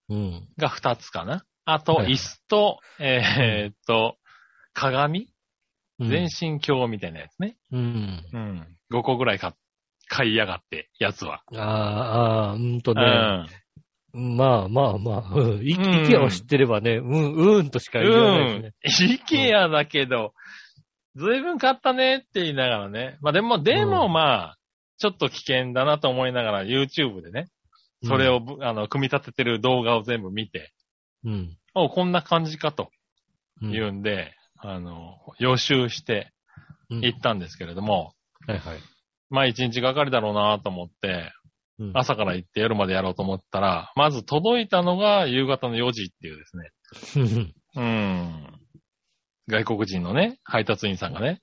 うん。が2つかな。あと、はい椅子と、えっ、と、鏡？うん全身鏡みたいなやつね。うん。うん。5個ぐらい買買いやがって、やつは。ああ、うんとうね。ん。まあまあまあ、うん。イケアを知ってればね、うん、うんとしか言わないですね。イケアだけど、ずいぶん買ったねって言いながらね。まあでも、でもうんまあ、ちょっと危険だなと思いながら YouTube でね、それをぶ、あの、組み立ててる動画を全部見て、うん。おこんな感じかとうん。言うんで、あの、予習してうん行ったんですけれども、はいはい。まあ一日がかりだろうなと思って、うん朝から行って夜までやろうと思ったら、まず届いたのが夕方の4時っていうですね。うん。外国人のね、配達員さんがね。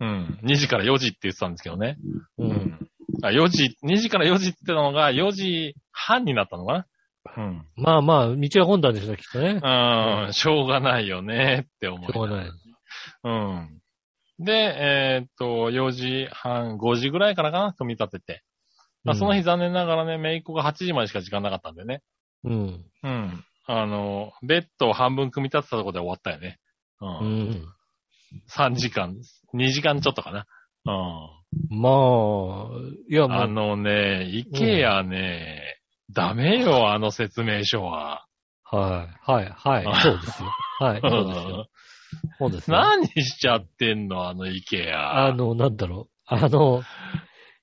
うん。2時から4時って言ってたんですけどね。う。うんん。あ、4時、2時から4時ってのが4時半になったのかなうん。まあまあ、道は混んだんですよ、きっとね。うん、しょうがないよねって思いしょうがない。うん。で、えーっと、4時半、5時ぐらいからかな、組み立てて。まあ、その日残念ながらね、メイクが8時までしか時間なかったんでね。うん。うん。あの、ベッドを半分組み立てたところで終わったよね。う。うんん。3時間、2時間ちょっとかな。まあ、いやうん。あもう、のね、イケアね、ダメよ、あの説明書は。はい、はい、はい、そうですよ。はい、そうですよ。そうですよ。何しちゃってんの、あのイケア。あの、なんだろう。あの、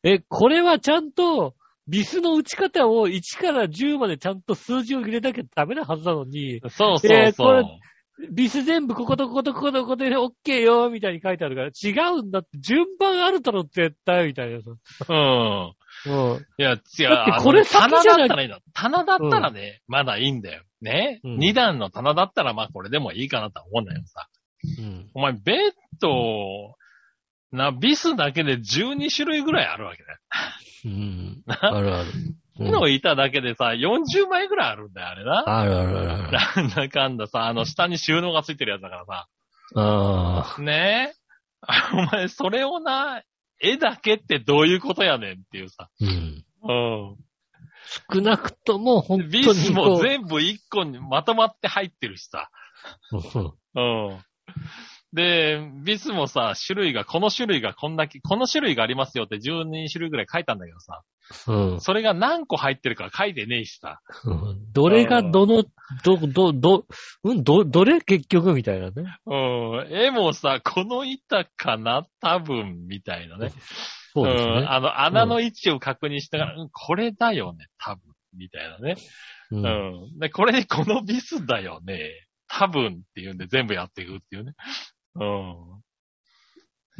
え、これはちゃんと、ビスの打ち方を1から10までちゃんと数字を入れなきゃダメなはずなのに、そうそうえーこれそう。ビス全部こことこことこことここで OK よ、みたいに書いてあるから、違うんだって、順番あるだろ、絶対、みたいなさ。うん。うん。いや、違う。だってこれじゃないだったらいいの。棚だったらね、まだいいんだよ。ね。うん二段の棚だったらまあこれでもいいかなとは思うんだけどさ。うん。お前、ベッド、な、ビスだけで12種類ぐらいあるわけだよ。うん。なあるある。うんの板だけでさ、40枚ぐらいあるんだよ、あれな。あるあるある。なんだかんださ、あの下に収納がついてるやつだからさ。ああ。ねえ。お前、それをな、絵だけってどういうことやねんっていうさ。うん。うん。少なくとも、本当にビスも全部一個にまとまって入ってるしさ。うんうん。で、ビスもさ、種類が、この種類がこんだけ、この種類がありますよって12種類ぐらい書いたんだけどさ、うん。それが何個入ってるか書いてねえしさ。どれがどの、ど、ど、ど、うん、ど、どれ結局みたいなね。うん。絵もさ、この板かな多分、みたいなね。そうですね。ん。あの、穴の位置を確認しながら、うん、これだよね、多分、みたいなね。う。うんん。で、これでこのビスだよね。多分っていうんで全部やっていくっていうね。う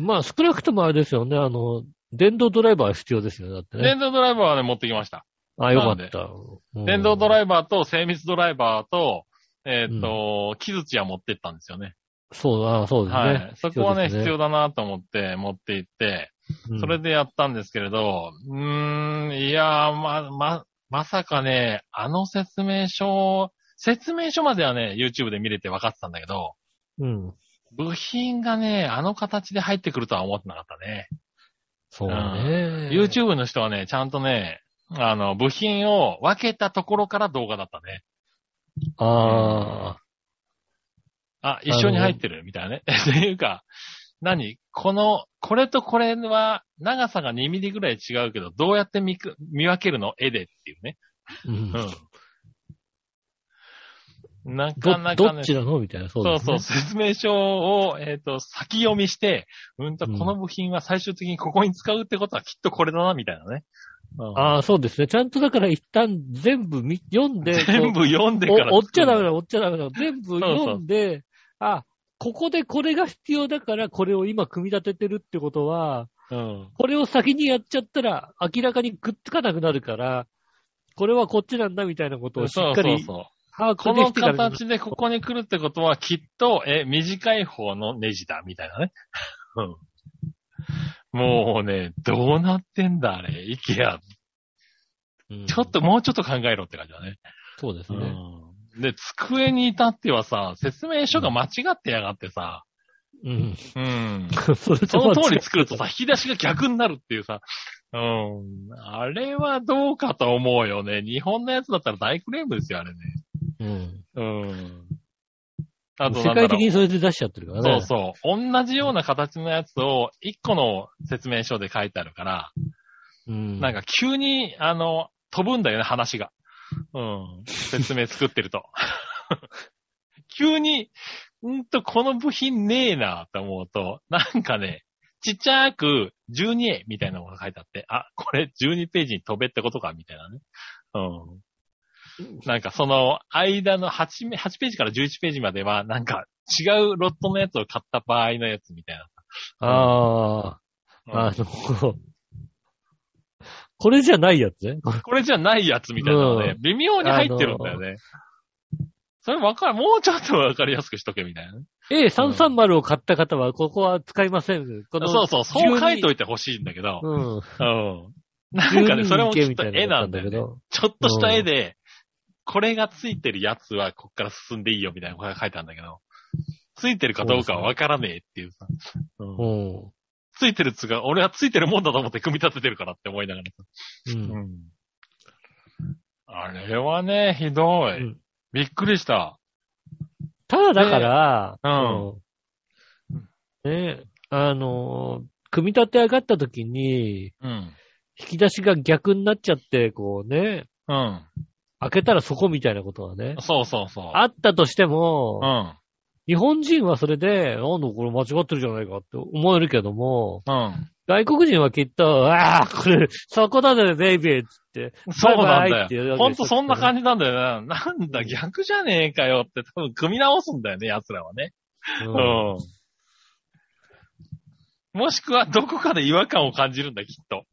ん。まあ、少なくともあれですよね。あの、電動ドライバーは必要ですよね。だってね電。動ドライバーはね、持ってきました。あ、よかった。電動ドイライバーと精密ドライバーと、えっ、と、木槌は持ってったんですよね。そうだ、そうですね。はい。そこはね、必要だ。だなと思って持って行って、うんそれでやったんですけれど、うーん、いやー、ま、ま、まさかね、あの説明書、説明書まではね、YouTube で見れて分かってたんだけど、うん。部品がね、あの形で入ってくるとは思ってなかったね。そうね。YouTube の人はね、ちゃんとね、あの、部品を分けたところから動画だったね。ああ。あ、一緒に入ってる？みたいなね。っていうか、何？この、これとこれは長さが2ミリぐらい違うけど、どうやって見く見分けるの？絵でっていうね。うんうん。などかなかね。どっちなの？みたいな。そうそうですね。そう、説明書を、えっ、と、先読みして、うんと、うんこの部品は最終的にここに使うってことはきっとこれだな、みたいなね。うんああ、そうですね。ちゃんとだから一旦全部見読んで、全部読んでからお追っちゃダメだ。だ、追っちゃダメだ。全部読んで、あ、ここでこれが必要だから、これを今組み立ててるってことは、うん。これを先にやっちゃったら、明らかにくっつかなくなるから、これはこっちなんだみたいなことをしそうっかりこの。形でここに来るってことは、きっと、え、短い方のネジだ、みたいなね。うん。もうね、どうなってんだ、あれ。イケア。うんちょっと、もうちょっと考えろって感じだね。うそうですね。ん。で、机に至ってはさ、説明書が間違ってやがってさ、うん。うん。それその通り作るとさ、さ、引き出しが逆になるっていうさ、うん。あれはどうかと思うよね。日本のやつだったら大クレームですよ、あれね。うん。うん。あと世界的にそれで出しちゃってるからね。そうそう。同じような形のやつを一個の説明書で書いてあるから、う。ん。なんか急に、あの、飛ぶんだよね、話が。うん。説明作ってると。急に、んと、この部品ねえなって思うと、なんかね、ちっちゃく 12A みたいなのが書いてあって、あ、これ12ページに飛べってことかみたいなね。うん。なんかその間の 8, め8ページから11ページまでは、なんか違うロットのやつを買った場合のやつみたいな。あうんあ、あの、これじゃないやつね。これじゃないやつみたいなのね、うん微妙に入ってるんだよね。それわかる、もうちょっとわかりやすくしとけみたいなね。A330 を買った方は、ここは使いません。このそうそう、そう書いといいてほしいんだけど。うん。うん。なんかね、それもきっと12絵なんだよね。ど。ちょっとした絵で、これがついてるやつはこっから進んでいいよみたいなことが書いてあるんだけど、ついてるかどうかはわからねえっていうさ。うんうん。ついてるつが、俺はついてるもんだと思って組み立ててるからって思いながらさ。うん。うん。あれはね、ひどい。うんびっくりした。ただだから、うんうんね、あの、組み立て上がった時に、うん。引き出しが逆になっちゃって、こうね、うん。開けたらそこみたいなことはね、そうそうそう。あったとしても、うん。日本人はそれで、なんだこれ間違ってるじゃないかって思えるけども、うん。外国人はきっと、ああ、これ、そこだね、ベイビーっつって、そうなんだよ。ほんとそんな感じなんだよね。なんだ、逆じゃねえかよって多分組み直すんだよね、奴らはね。ううんん。もしくはどこかで違和感を感じるんだ、きっと。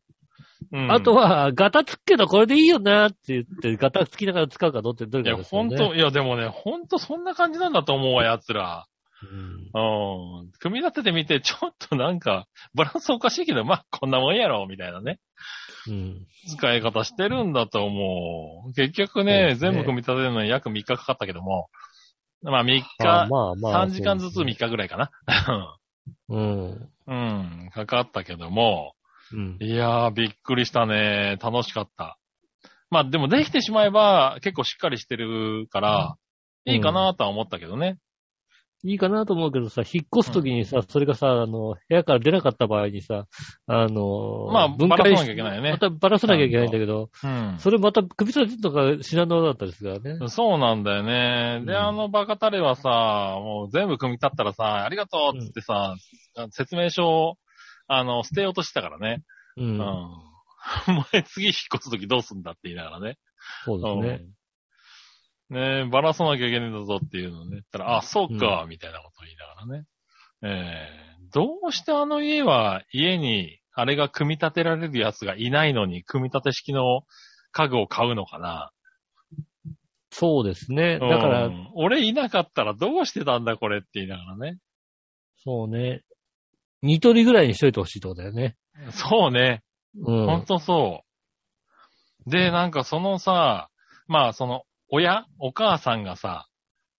うん。あとは、ガタつくけどこれでいいよなって言って、ガタつきながら使うかどうってどういういや、ことですよね。ほんと、いや、でもね、ほんとそんな感じなんだと思うわ、奴ら。うんうん。組み立ててみて、ちょっとなんか、バランスおかしいけど、まあ、こんなもんやろ、みたいなね。うん。使い方してるんだと思う。結局ね、ね全部組み立てるのに約3日かかったけども、まあ3日、あまあまあ。3時間ずつ3日ぐらいかな。うん。うん、かかったけども、うん。いやー、びっくりしたね。楽しかった。まあでもできてしまえば結構しっかりしてるから、いいかなとは思ったけどね。いいかなと思うけどさ、引っ越すときにさ、それがさ、あの、部屋から出なかった場合にさ、あの、まあ分解なきゃいけないよねまたばらさなきゃいけないんだけど、うん。それまた組み立てとか品物だったりするからね。そうなんだよね。で、うんあのバカタレはさ、もう全部組み立ったらさ、ありがとうっつってさ、説明書を、あの、捨てようとしてたからね。う。うんん。お前次引っ越すときどうすんだって言いながらね。そうですね。うんねえ、ばらさなきゃいけないんだぞっていうのをね。言ったら、あ、そうか、みたいなことを言いながらね。ええどうしてあの家は家にあれが組み立てられるやつがいないのに、組み立て式の家具を買うのかな。そうですね。だから、うん俺いなかったらどうしてたんだこれって言いながらね。そうね。ニトリぐらいにしといてほしいってことだよね。そうね。うん。ほんとそう。で、なんかそのさ、まあその、親お母さんがさ、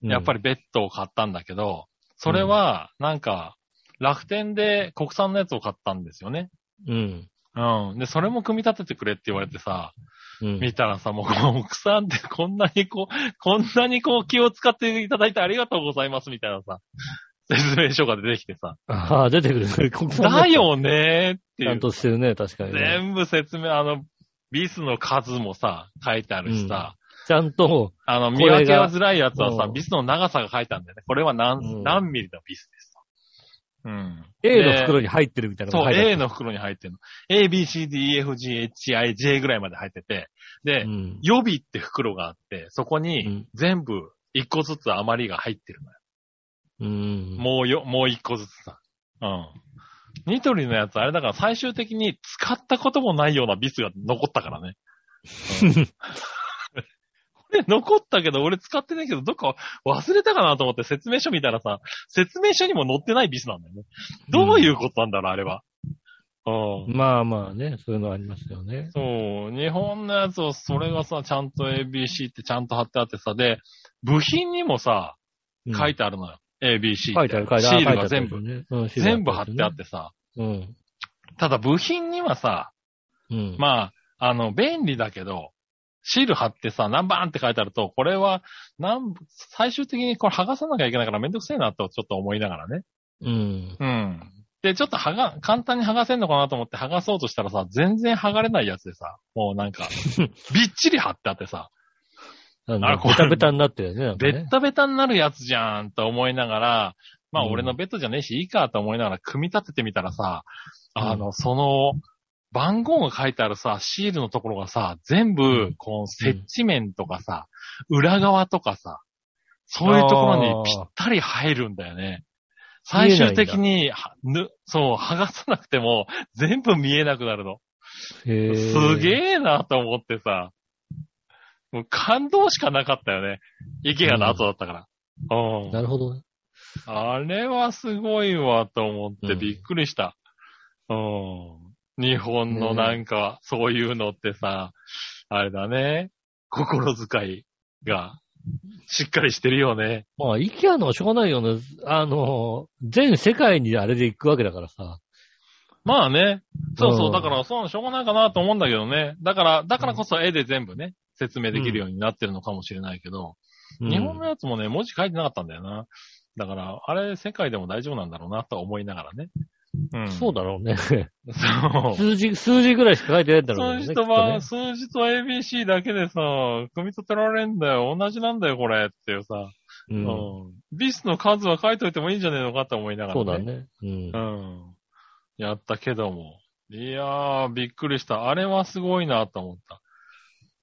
やっぱり。りベッドを買ったんだけど、それは、なんか、楽天で国産のやつを買ったんですよね。うん。うん。で、それも組み立ててくれって言われてさ、うん。見たらさ、もう国産ってこんなにこう、こんなにこう気を使っていただいてありがとうございますみたいなさ、説明書が出てきてさ、ああ、出てくる。だよねーってちゃんいう。としてるね、確かにね。全部説明、あの、ビスの数もさ、書いてあるしさ、ちゃんと、あの、見分けはづらいやつはさう、んビスの長さが書いてあるんだよね。これは何、うん何ミリのビスですと。うん。A ので袋に入ってるみたいなそう、A の袋に入ってるの。A, B, C, D, E, F, G, H, I, J ぐらいまで入ってて、で、うん。予備って袋があって、そこうにん全部一個ずつ余りが入ってるのよ。うん。もうよ、もう一個ずつさ。うん。ニトリのやつ、あれだから最終的に使ったこともないようなビスが残ったからね。うん これ残ったけど、俺使ってないけど、どっか忘れたかなと思って説明書見たらさ、説明書にも載ってないビスなんだよね。どういうことなんだろう、あれは。うん。まあまあね、そういうのありますよね。そう、日本のやつを、それがさ、ちゃんと ABC ってちゃんと貼ってあってさ、で、部品にもさ、うん書いてあるのよ。ABC。書いてある、書いてある。シールが全部、部。うん全部貼ってあってさ、うん。ただ部品にはさ、うん。まあ、あの、便利だけど、シール貼ってさ、何番って書いてあると、これは、最終的にこれ剥がさなきゃいけないからめんどくせえなとちょっと思いながらね。うん。うん。で、ちょっと剥が、簡単に剥がせんのかなと思って剥がそうとしたらさ、全然剥がれないやつでさ、もうなんか、びっちり貼ってあってさ、ああの、これ。ベタベタになってるよね。なんかね。ベッタベタになるやつじゃんと思いながら、まあうん。俺のベッドじゃねえし、いいかと思いながら組み立ててみたらさ、うん。あの、その、番号が書いてあるさ、シールのところがさ、全う部、こう、接地面とかさ、裏側とかさ、そういうところにぴったり入るんだよね。最終的に、はぬ、そう、剥がさなくても、全部見えなくなるの。へー。すげえなと思ってさ、もう感動しかなかったよね。イケアの後だったから。うん。なるほどね。あれはすごいわと思ってうんびっくりした。うん。日本のなんか、そういうのってさ、あれだね。心遣いが、しっかりしてるよね。まあ、イケアのはしょうがないよね。あの、全世界にあれで行くわけだからさ。まあね。そうそうう。んだから、そう、しょうがないかなと思うんだけどね。だから、だからこそ絵で全部ね、説明できるようになってるのかもしれないけど、うん日本のやつもね、文字書いてなかったんだよな。だから、あれ、世界でも大丈夫なんだろうなと思いながらね。うん。そうだろうね。そう。数字、数字ぐらいしか書いてないんだろうね。数字とは、ね数字と ABC だけでさ、組み立てられんだよ。同じなんだよ、これ。っていうさ。う。うんん。ビスの数は書いといてもいいんじゃねえのかと思いながら、そうだ。ね。うんう。ん。やったけども。いやー、びっくりした。あれはすごいなと思った。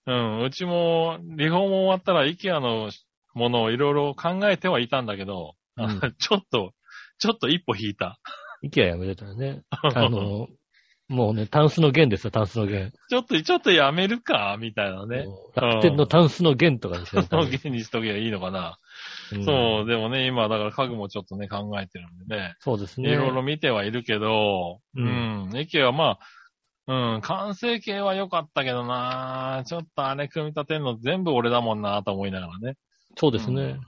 うん。うちも、リフォーム終わったら、イケアのものをいろいろ考えてはいたんだけど、うん ちょっと、ちょっと一歩引いた。イケアやめてたよね。あの、もうね、タンスの弦ですよ、タンスの弦。ちょっと、ちょっとやめるか、みたいなね。楽天のタンスの弦とかにしそての芸にしとけばいいのかな。うんそう、でもね、今、だから家具もちょっとね、考えてるんでね、そうですね。いろいろ見てはいるけど、ううんん、駅はまあ、うん、完成形は良かったけどなちょっとあれ組み立てるの全部俺だもんなと思いながらね。そうですねうん。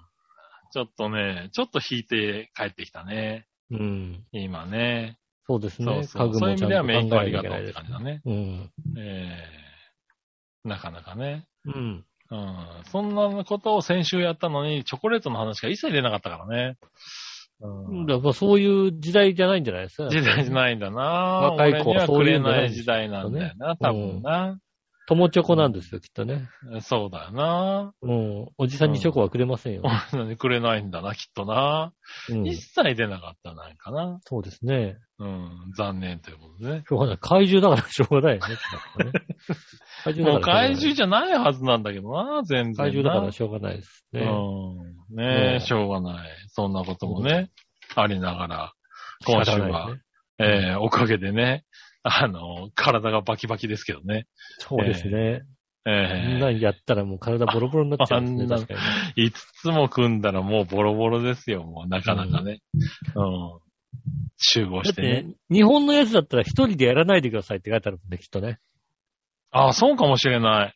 ちょっとね、ちょっと引いて帰ってきたね。うん。今ね。そうですね。そうそう。いう意味ではメインとありがとうって感じだね。うん。ええなかなかね。うん。うん。そんなことを先週やったのに、チョコレートの話が一切出なかったからね。うん。だからそういう時代じゃないんじゃないですか。時代じゃないんだな若い子はそういうい時代なんだよな、多分な。友チョコなんですよ、きっとね。そうだよな。うん。おじさんにチョコはくれませんよ。俺にくれないんだな、きっとな。うん一切出なかったなんかな。そうですね。うん。残念ということでね。しょうがない。怪獣だからしょうがないよね。ね怪獣もう。怪獣じゃないはずなんだけどな、全然な。怪獣だからしょうがないですね。うん。ねねえ、しょうがない。そんなこともね、ありながら、今週はえーおかげでね、あの、体がバキバキですけどね。そうですね。みんえなにやったらもう体ボロボロになっちゃうんですね、確かにね。ー、5つも組んだらもうボロボロですよ、もうなかなかね。うん。集合だっしてね。て、日本のやつだったら一人でやらないでくださいって書いてあるもんね、きっとね。ああ、そうかもしれない。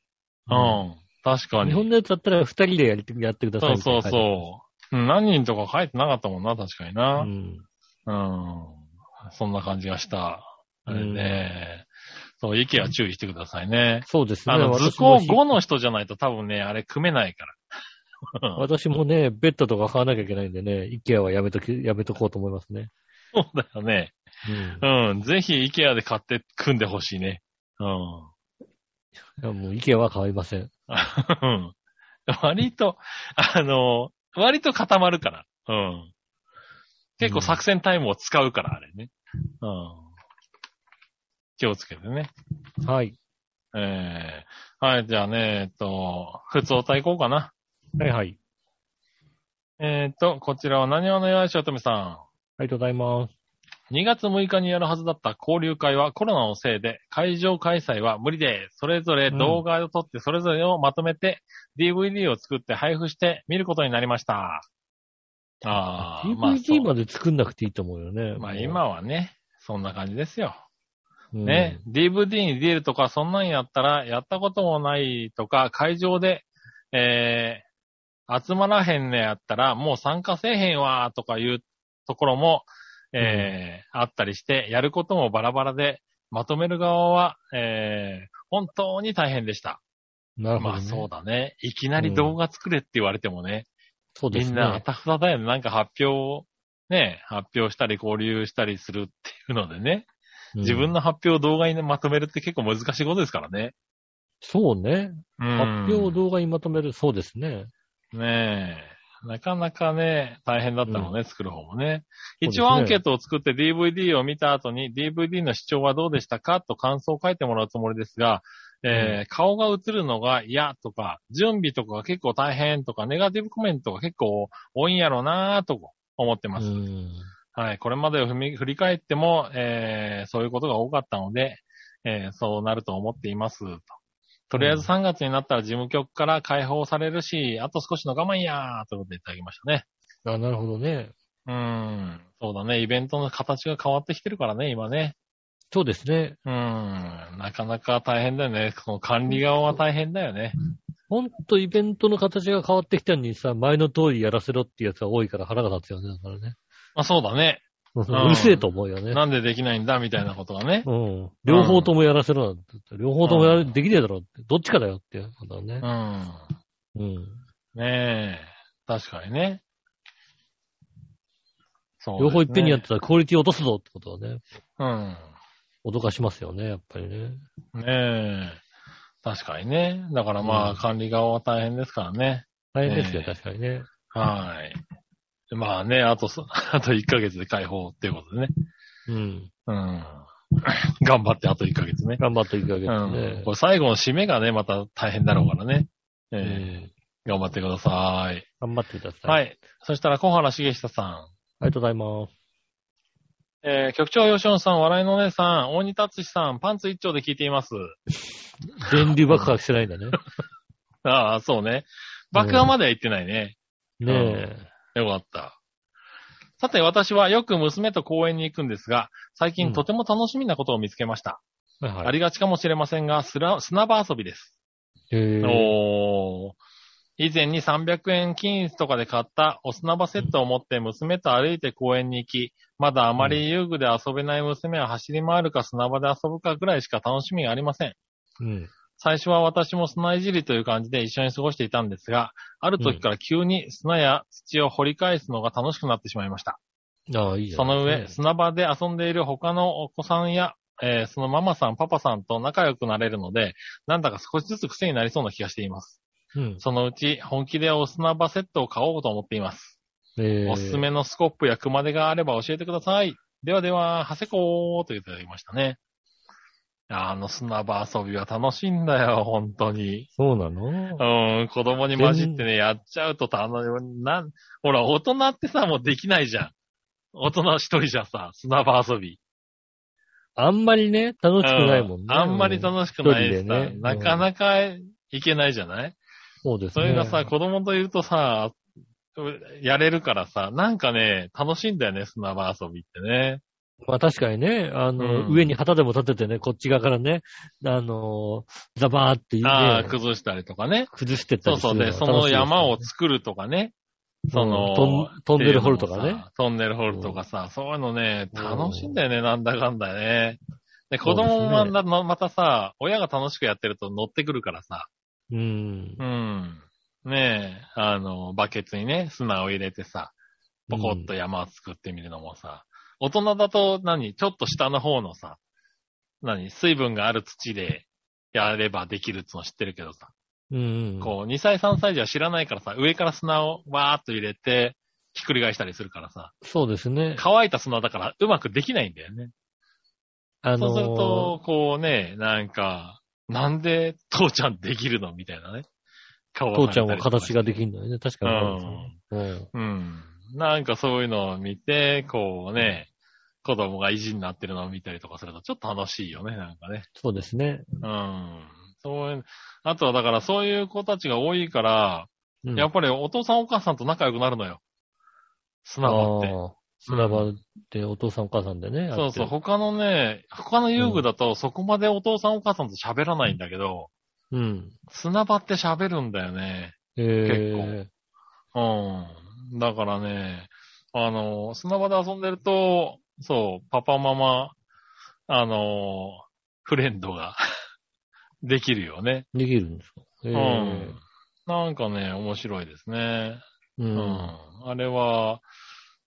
うん。確かに。日本のやつだったら二人でやりやってくださいそうそうそう。うん何人とか書いてなかったもんな、確かにうな。ん。うん。そんな感じがした。あれうんね。そう、息は注意してくださいね。そうですね。あの、図工5の人じゃないと多分ね、あれ組めないから。私もね、ベッドとか買わなきゃいけないんでね、イケアはやめとき、やめとこうと思いますね。そうだよね。うん。うん。ぜひ、イケアで買って組んでほしいね。うん。いやもうイケアは買いません。うん割と、あの、割と固まるから。うん。結構作戦タイムを使うから、あれね。うん。気をつけてね。はい。えー、はい、じゃあね、えっと、普通お歌いこうかな。はいはい。えっと、こちらは何話のよしおとめさん。ありがとうございます。2月6日にやるはずだった交流会はコロナのせいで会場開催は無理で、それぞれ動画を撮ってそれぞれをまとめて DVD を作って配布して見ることになりました。ああ、まあ DVD まで作んなくていいと思うよね。まあ今はね、そんな感じですよ。うんね、DVD に出るとかそんなんやったらやったこともないとか会場で、えー、集まらへんねやったらもう参加せえへんわとかいうところも、えーあったりして、やることもバラバラで、まとめる側は、えー本当に大変でした。なるほど、ね。まあそうだね。いきなり動画作れって言われてもね、そうですね。みんなあたふただよね。なんか発表を、ね、発表したり交流したりするっていうのでね、うん自分の発表を動画にまとめるって結構難しいことですからね。そうね。うん発表を動画にまとめる。そうですね。ねえ。なかなかね、大変だったのね、作る方もね。一応アンケートを作って DVD を見た後に DVD の視聴はどうでしたかと感想を書いてもらうつもりですが、えー顔が映るのが嫌とか、準備とかが結構大変とか、ネガティブコメントが結構多いんやろうなぁと思ってます。うん。はい。これまでを振り返っても、えーそういうことが多かったので、えーそうなると思っています。ととりあえず3月になったら事務局から解放されるし、あと少しの我慢やーということでいただきましたね。あ、なるほどね。うーん。そうだね。イベントの形が変わってきてるからね、今ね。そうですね。うーん。なかなか大変だよね。この管理側は大変だよね。ほんとイベントの形が変わってきたのにさ、前の通りやらせろってやつが多いから腹が立つよね。だからね。まあそうだね。うるせえと思うよね。なんでできないんだみたいなことがね。うん。両方ともやらせろなんて言って。両方ともやる、できねえだろって。どっちかだよっていうことだねう。ん。うん。ねえ。確かにね。そう、両方いっぺんにやってたらクオリティ落とすぞってことはね、うん。脅かしますよね、やっぱりね。ねえ。確かにね。だからまあ、うん管理側は大変ですからね。大変ですよ、ええ確かにね。はい。でまあね、あとそ、あと1ヶ月で解放っていうことでね。うん。うん。頑張ってあと1ヶ月ね。頑張っていくわけうん。こ。れ最後の締めがね、また大変だろうからね。えうえん。頑張ってください。頑張ってください。はい。そしたら、小原茂久さん。ありがとうございます。えー、局長吉野さん、笑いのお姉さん、大仁達志さん、パンツ一丁で聞いています。電流爆破してないんだね。ああ、そうね。爆破までは行ってないね。ねえ。よかった。さて、私はよく娘と公園に行くんですが、最うん近とても楽しみなことを見つけました。はいはい。ありがちかもしれませんが、砂場遊びです。へえ。おー。以前に300円均一とかで買ったお砂場セットを持って娘と歩いて公園に行き、まだあまり遊具で遊べない娘は走り回るか砂場で遊ぶかぐらいしか楽しみがありません。うん。最初は私も砂いじりという感じで一緒に過ごしていたんですが、ある時から急に砂や土を掘り返すのが楽しくなってしまいました。ああ、いいじゃん。その上、砂場で遊んでいる他のお子さんや、えーそのママさん、パパさんと仲良くなれるので、なんだか少しずつ癖になりそうな気がしています。うん。そのうち本気でお砂場セットを買おうと思っています。えーおすすめのスコップや熊手があれば教えてください。ではでは、はせこーといただきましたね。あの砂場遊びは楽しいんだよ、本当に。そうなの？うん、子供に混じってね、やっちゃうとた、あの、なん、ほら、大人ってさ、もうできないじゃん。大人一人じゃさ、砂場遊び。あんまりね、楽しくないもんね。うあんまり楽しくないしさ、ねなかなかいけないじゃない、そうですね。それがさ、子供といるとさ、やれるからさ、なんかね、楽しいんだよね、砂場遊びってね。まあ確かにね、あの、うん上に旗でも立ててね、こっち側からね、あの、ザバーっていうああ、ね、崩したりとかね。崩してったそうそう。で、その山を作るとかね。うんその、トントンネル掘るとかね。トンネル掘るとかさ、そういうのね、うん楽しいんだよね、なんだかんだね。で、子供もまままたさ、親が楽しくやってると乗ってくるからさ、うんう。ん。ねえ、あの、バケツにね、砂を入れてさ、ポコッと山を作ってみるのもさ、大人だと何？ちょっと下の方のさ、何？水分がある土でやればできるっつうの知ってるけどさ、うん。こう、2歳3歳児は知らないからさ、上から砂をわーっと入れて、ひっくり返したりするからさ、そうですね。乾いた砂だからうまくできないんだよね。あのそうすると、こうね、なんか、なんで父ちゃんできるの？みたいなね。顔父ちゃんは形がでる。きんのよね。確かにね。うん。うん。なんかそういうのを見て、こうね、子供が意地になってるのを見たりとかするとちょっと楽しいよね、なんかね。そうですね。うん。そういう、あとはだからそういう子たちが多いから、うんやっぱりお父さんお母さんと仲良くなるのよ。砂場って。砂場でお父さんお母さんでね。そうそう。他のね、他の遊具だとそこまでお父さんお母さんと喋らないんだけど、る。うん。砂場って喋るんだよね。えうん。だからね、あの、砂場で遊んでると、そう、パパママ、あの、フレンドが できるよね。ー、できるんですか？えうーん。なんかね、面白いですね。う。うんん。あれは、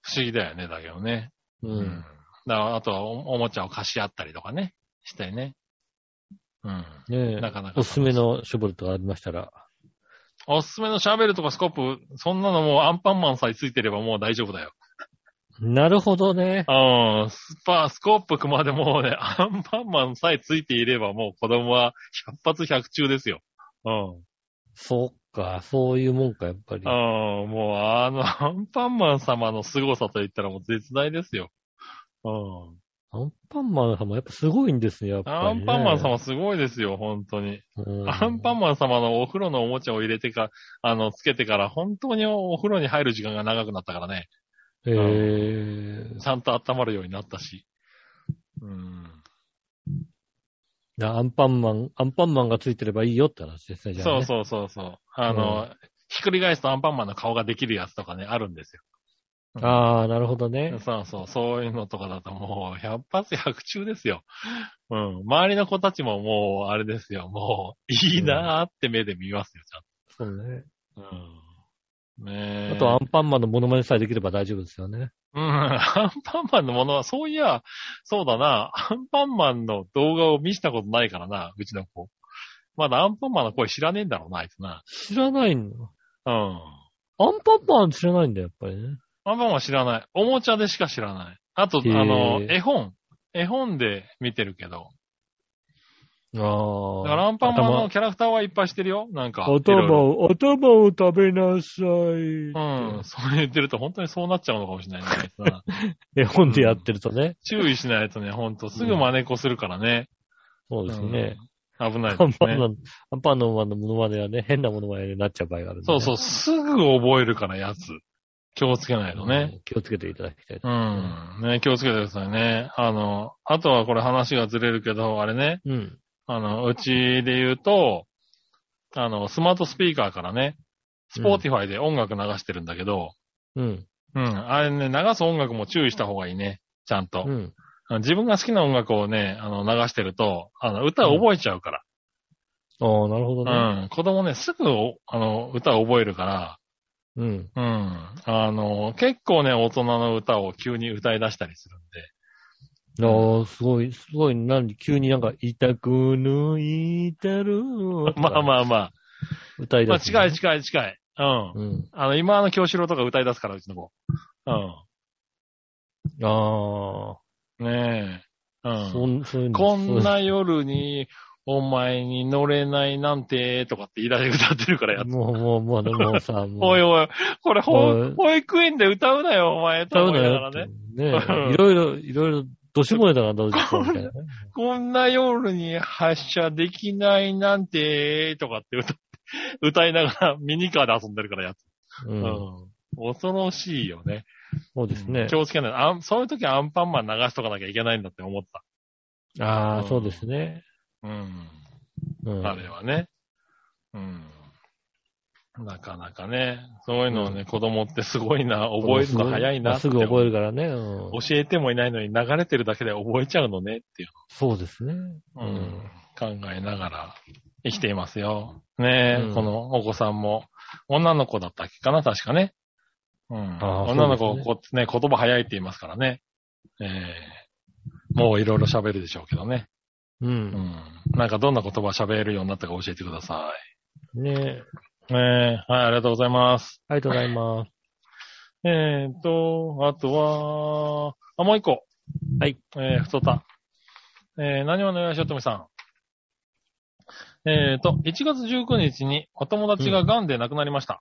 不思議だよね、だけどね。う。うんだから、あとはおおもちゃを貸し合ったりとかね、してね。うん。ねえなかなかおすすめのショベルとかありましたら？おすすめのシャベルとかスコップ、そんなのもうアンパンマンさえついてればもう大丈夫だよ。なるほどね。うん。スパ、スコップまでもうね、アンパンマンさえついていればもう子供は100発100中ですよ。うん。そっか、そういうもんか、やっぱり。うん、もうあの、アンパンマン様の凄さと言ったらもう絶大ですよ。うん。アンパンマン様やっぱすごいんですね、やっぱり、ね。アンパンマン様すごいですよ、本当に。うんアンパンマン様のお風呂のおもちゃを入れてか、あの、つけてから本当にお風呂に入る時間が長くなったからね。えーちゃんと温まるようになったし。うん。アンパンマン、アンパンマンがついてればいいよって話ですね、じゃあ、ね。そうそうそうそう。あの、うひっくり返すとアンパンマンの顔ができるやつとかね、あるんですよ。ああ、なるほどね。そうそう、そういうのとかだともう、100発100中ですよ。うん。周りの子たちももう、あれですよ。もう、いいなーって目で見ますよ、ちそうね。ゃんと。うん。ねえ。あと、アンパンマンのモノマネさえできれば大丈夫ですよね。うん、アンパンマンのものは、そういや、そうだな、アンパンマンの動画を見せたことないからな、うちの子。まだアンパンマンの声知らねえんだろうな、あいつな。知らないの？うん。アンパンマン知らないんだよ、やっぱりね。アンパンマンは知らない。おもちゃでしか知らない。あと、あの、絵本。絵本で見てるけど。ああ。だからアンパンマンのキャラクターはいっぱいしてるよ。なんか。頭ろを、頭を食べなさい。うん。そう言ってると本当にそうなっちゃうのかもしれないね。絵本でやってるとね。注意しないとね、ほんとすぐ真似っこするからね。そうですね。うん危ないアですね。ンパンマン、アンパンマンのモノマネはね、変なモノマネになっちゃう場合があるんで、そうそう、すぐ覚えるから、やつ。気をつけないとね。うん。気をつけていただきたい。うん。ね、気をつけてくださいね。あの、あとはこれ話がずれるけど、あれね、うん。あの、うちで言うと、あの、スマートスピーカーからね、スポーティファイで音楽流してるんだけど、うん。うん、あれね、流す音楽も注意した方がいいね。ちゃんと。うん。自分が好きな音楽をね、あの、流してると、あの、歌を覚えちゃうから。ああ、なるほどうね。ん。子供ね、すぐお、あの、歌を覚えるから、うん。うん。あの、結構ね、大人の歌を急に歌い出したりするんで。ああ、すごい、すごい、何、急になんか、いたくぬいたる？まあまあまあ。まあ歌い出す、近い近い近い。うん。うん。あの、今の京志郎とか歌い出すから、うちの子。あうん。ねえ。うあ、ん。そん、そういうの。こんな夜に、お前に乗れないなんて、とかって言い出して歌ってるからやっもう、もう、もう、でもさ、もう。おいおい、これお保い保育園で歌うなよ、お前、と歌うなよ。ね。ねいろいろ、いろいろ、どしもねだな、どうしようみたいなね。こんな夜に発射できないなんて、とかって歌って、歌いながらミニカーで遊んでるからやつ。う。うんん。恐ろしいよね。そうですね気。をつけない。あんそういう時はアンパンマン流しとかなきゃいけないんだって思った。ああ、うんそうですね。うん。うん。あれはね。うん。なかなかね、そういうのをね、子供ってすごいな、覚えるの早いなってすぐ覚えるからね。うん教えてもいないのに流れてるだけで覚えちゃうのねっていうそうですね。うん考えながら生きていますよ。ねえ、うんこのお子さんも、女の子だったっけかな、確かね。うん。あー女の子、そうですこね言葉早いって言いますからね。ええもういろいろ喋るでしょうけどね。う。うんん。なんかどんな言葉喋るようになったか教えてくださねい。ねえ、はい、ありがとうございます。ありがとうございます。えーと、あとは、あ、もう一個。はい。えー、ふとた。えー、何話のよしおとみさん。えーと、1月19日にお友達が癌で亡くなりました。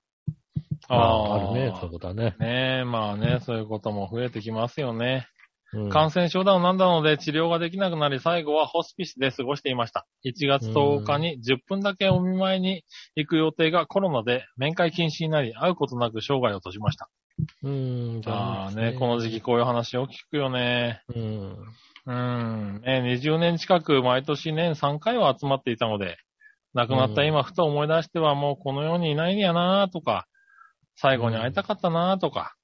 ああ、あるね、そういううことはね。ねえ、まあね、そういうことも増えてきますよね。うん感染症だのなんだので治療ができなくなり、最後はホスピスで過ごしていました。1月10日に10分だけお見舞いに行く予定がコロナで面会禁止になり、会うことなく生涯を閉じました。うん。ああね、この時期こういう話を聞くよね。うん。うん。ね、20年近く毎年年3回は集まっていたので、亡くなった今ふと思い出してはもうこの世にいないんやなとか、最後に会いたかったなとか、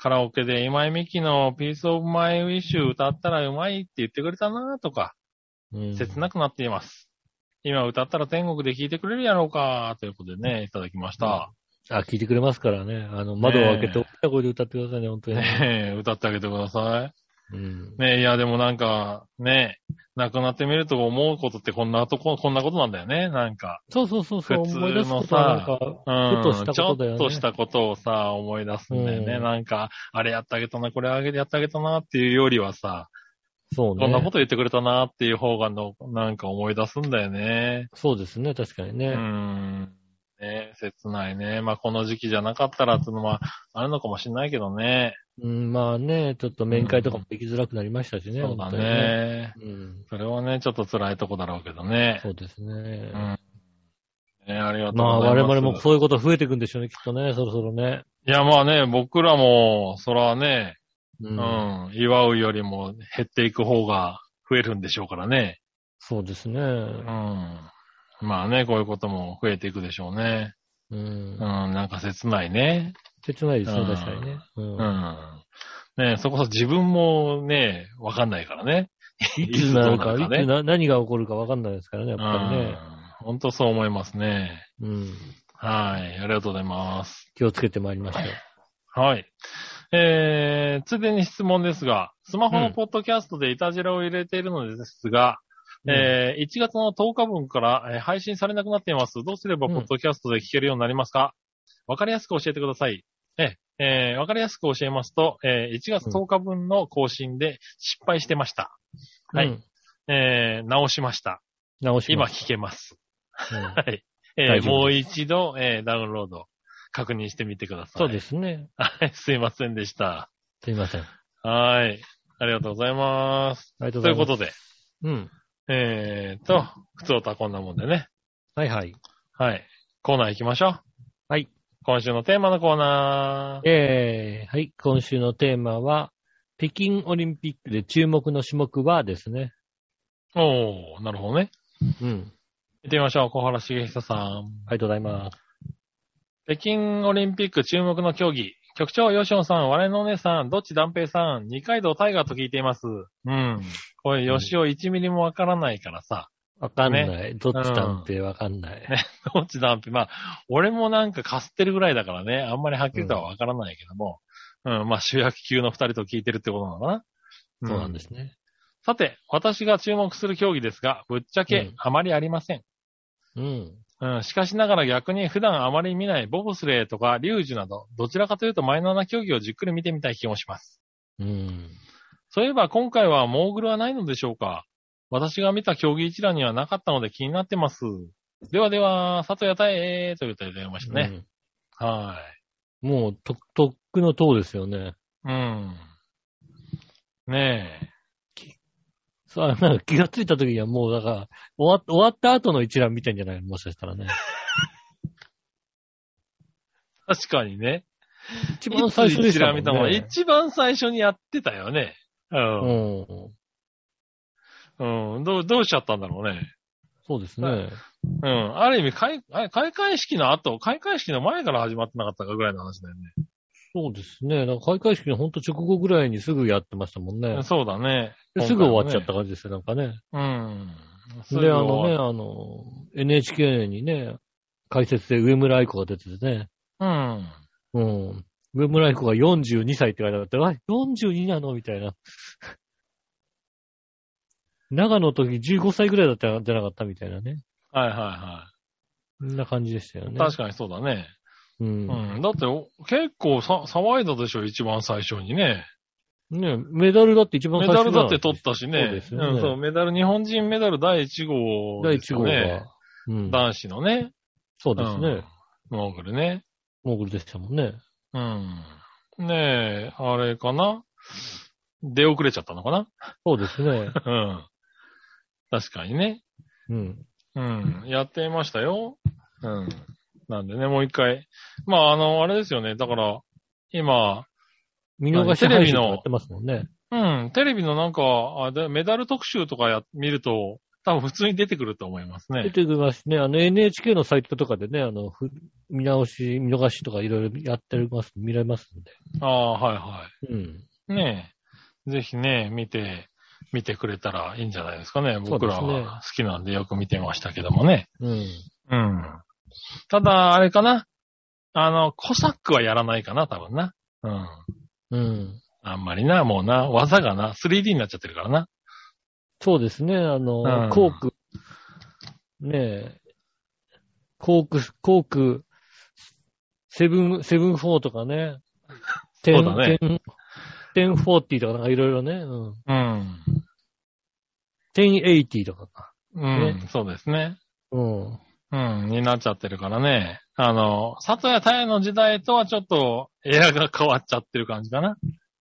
カラオケで今井美樹の Piece of My Wish 歌ったらうまいって言ってくれたなとか、うん。切なくなっています。今歌ったら天国で聴いてくれるやろうか、ということでね、いただきました。あ、聞いてくれますからね。あの、窓を開けて大きな声で歌ってくださいね、本当にね。歌ってあげてくださうんい。。ねえ、いやでもなんか、ねえ、亡くなってみると思うことってこんなとこ、こんなことなんだよね、なんか。そうそうそうそう、普通のことはなんか、うん。ね。ちょっとしたことをさ、思い出すんだよね。うんなんか、あれやってあげたな、これあげてやってあげたなっていうよりはさ、そうね。こんなこと言ってくれたなっていう方がの、なんか思い出すんだよね。そうですね、確かにうね。ん。ね切ないね。まあ、この時期じゃなかったらっていうのはあるのかもしれないけどね。うん、まあね、ちょっと面会とかもできづらくなりましたしね。そうだ本当にね。うん。それはね、ちょっと辛いとこだろうけどね。そうですね。うん。ねありがとうまあございます。我々もそういうこと増えていくんでしょうね、きっとね、そろそろね。いや、まあね、僕らも、そらね、う。うんん、祝うよりも減っていく方が増えるんでしょうからね。そうですね。うん。まあね、こういうことも増えていくでしょうね。ううん、ん。なんか切ないね。切ないですね、うん確かにね。う。うんん。ねそこそ自分もね、わかんないからね。いつなるか、いつな何が起こるかわかんないですからね、やっぱりね。うん。本当そう思いますね。うん。はい。ありがとうございます。気をつけてまいりましょう。はい。えー、ついでに質問ですが、スマホのポッドキャストでイタジラを入れているのですが、うんえー、1月の10日分から、えー配信されなくなっています。どうすればうんポッドキャストで聞けるようになりますか？わ、かりやすく教えてください。えーえーわかりやすく教えますと、えー1月10日分の更新で失敗してました。はいうんえー直しました。今直します。聞けます。うん はい。えーもう一度、えーダウンロード確認してみてください。そうですね。はい、すいませんでした。すいません。あはい。ありがとうございます。りがとうございます。ということで、うん。えーと、普通とはこんなもんでね。はいはい。はい。コーナー行きましょう。はい。今週のテーマのコーナー。えー、はい。今週のテーマは、北京オリンピックで注目の種目はですね。おー、なるほどね。うん。行ってみましょう。小原茂久さん。ありがとうございます。北京オリンピック注目の競技。局長、ヨシオンさん、我のお姉さん、どっち断平さん、二階堂タイガーと聞いています。うん。これ、ヨシオ1ミリもわからないからさ、わかんない。どっちだってわかんない。ねどっちだって、まあ、俺もなんかかすってるぐらいだからね、あんまりはっきりとはわからないけども、うん、まあ主役級の二人と聞いてるってことなのかな。そうなんですね。さて、私が注目する競技ですが、ぶっちゃけうんあまりありません。うん。うん、しかしながら逆に普段あまり見ないボブスレーとかリュージュなど、どちらかというとマイナーな競技をじっくり見てみたい気もします。うん。そういえば今回はモーグルはないのでしょうか私が見た競技一覧にはなかったので気になってます。ではでは、佐藤屋太えという歌で出ましたね。はうんもう、と、とっくの塔ですよね。い。うん。ねさあ、なんか気がついた時にはもう、だから、終わ終わった後の一覧見てんじゃないの？もしかしたらね。え。確かにね。一番最初でしたもんね。一覧見たのは一番最初にやってたよね。う。うんん。うん。どう、どうしちゃったんだろうね。そうですね。うん。ある意味、開、あれ開会式の後、開会式の前から始まってなかったかぐらいの話だよそうですね。なんか開会式のほんと直後ぐらいにすぐやってましたもんねね。。そうだね。ですぐ終わっちゃっ今た感じですよ、なんかね。うん。で、あのね、ね。あの、NHK にね、解説で上村愛子が出ててね。うん。うん。上村愛子が42歳って書いてあって、あ、42なの？みたいな。長野の時15歳ぐらいだったんじゃなかったみたいなね。はいはいはそんな感じでしたよい。ね。確かにそうだね。うん。うん。だってお、結構さ、騒いだでしょ、一番最初にね。ねメダルだって一番メ最初ダルだって取ったしね。そうですよねうん、そう、メダル、日本人メダル第1号第1ですよ号。うん。男子のね。そうですね。うん。モーグルね。モーグルでしたもんね。うん。ねえ、あれかな出遅れちゃったのかなそうですね。うん。確かにね。うん。うん。やっていましたよ。うん。なんでね、もう一回。まあ、あの、あれですよね。だから、今、見逃しテレビのやってますもんね。うん、テレビのなんか、あでメダル特集とかや、見ると、多分普通に出てくると思いますね。出てきますしね。あの NHK のサイトとかでね、あの、ふ見直し、見逃しとかいろいろやってます、見られますんで。ああ、はいはうん。い。ねえ。ぜひね、見て、見てくれたらいいんじゃないですかね。僕らは好きなんでよく見てましたけどもね。うん。うん。ただ、あれかな。あの、コサックはやらないかな、多分な。うん。うん。あんまりな、もうな、技がな、3D になっちゃってるからな。そうですね。あの、うん cork、ねえ、 cork、cork、seven、seven four とかね。そうだね ten forty とかなんかいろいろね。うん。うん。 ten eighty とかか。うん、そうですね。うん。うん、になっちゃってるからね。あの、里谷多英の時代とはちょっとエアが変わっちゃってる感じかな。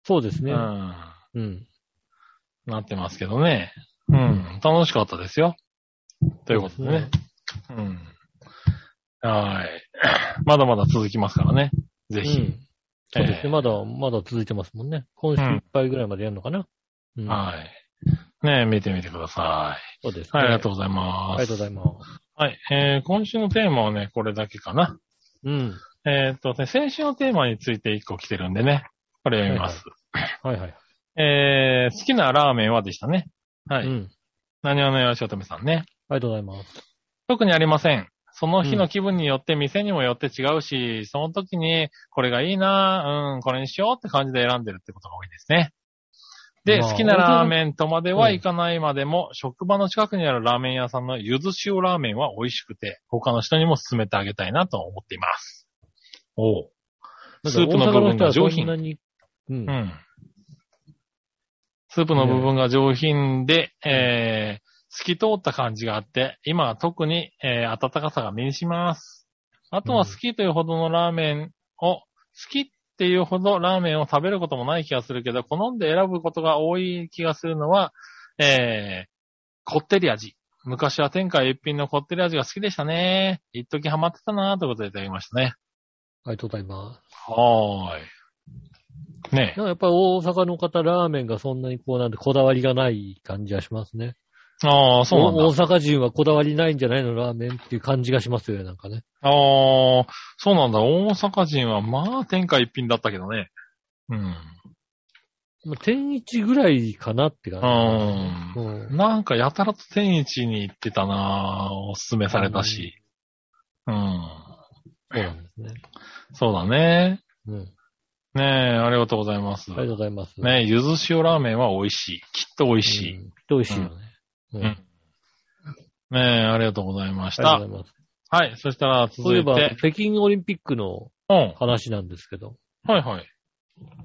そうですね。うん。うん。なってますけどね。うん。楽しかったですよ。ということでね。うん。はい。まだまだ続きますからね。ぜひ。うん。そうですええね。まだ、まだ続いてますもんね。今週いっぱいぐらいまでやるのかな。うん。はい。ねえ、見てみてくださそうですい。はい、ありがとううございます。ありがとうございます。はい。えー、今週のテーマはね、これだけかな。うん。えーっとね、先週のテーマについて一個来てるんでね。これ読みます。はいはい。えー、好きなラーメンはでしたね。はい。うん。何話のよしおとめさんね。ありがとうございます。特にありません。その日の気分によって店にもよって違うし、その時にこれがいいな、うん、これにしようって感じで選んでるってことが多いですね。で、まあ好きなラーメンとまではいかないまでも、職場の近くにあるラーメン屋さんのゆず塩ラーメンは美味しくて、他の人にも勧めてあげたいなと思っています。おう。スープの部分が上品うんう。ん。スープの部分が上品で、えー、透き通った感じがあって、今は特に、えー、温かさが身にします。あとは好きというほどのラーメンを、好きっていうほどラーメンを食べることもない気がするけど、好んで選ぶことが多い気がするのは、えー、こってり味。昔は天下一品のこってり味が好きでしたね。一時ハマってたなということでいただきましたね。ありがとうございます。はーい。ねやっぱり大阪の方、ラーメンがそんなにこうなんでこだわりがない感じがしますね。ああ、そうなんだ。大阪人はこだわりないんじゃないのラーメンっていう感じがしますよね、なんかね。ああ、そうなんだ。大阪人は、まあ、天下一品だったけどね。うん。まあ天一ぐらいかなってう感じ。ん。うんなんかやたらと天一に行ってたなぁおすすめされたし。うん。そうなんですね。そうだね。うん。ねえ、ありがとうございます。ありがとうございます。ねえ、ゆず塩ラーメンは美味しい。きっと美味しい。うん。美味しいよね。ううん。ねえ、ありがとうございましたありがとう。ございます。はい。そしたらそういえば続いて、、北京オリンピックのうん。話なんですけど、はいはい。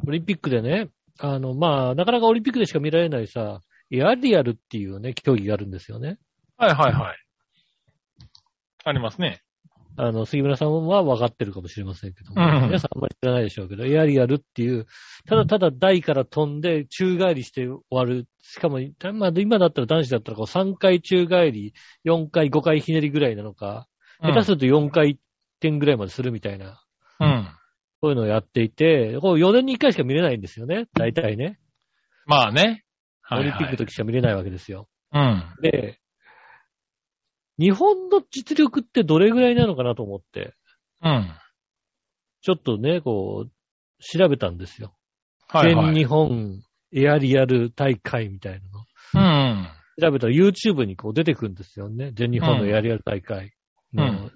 オリンピックでね、あの、まあ、なかなかオリンピックでしか見られないさ、エアリアルっていうね、競技があるんですよね。はいはいはい。ありますね。あの、杉村さんは分かってるかもしれませんけども、うん皆さんあんまり知らないでしょうけど、エアリアルっていう、ただただ台から飛んで宙返りして終わる。しかも、まあ、今だったら男子だったらこう3回宙返り、4回、5回ひねりぐらいなのか、うん下手すると4回転ぐらいまでするみたいな、うん。そういうのをやっていて、こう4年に1回しか見れないんですよね、大体ね。まあね。はい、オリンピックのはい。時しか見れないわけですよ。うん。で、日本の実力ってどれぐらいなのかなと思って、うん。ちょっとね、こう、調べたんですよ。はい、はい。全日本エアリアル大会みたいなの。うん。調べたら YouTube にこう出てくるんですよね。全日本のエアリアル大会の、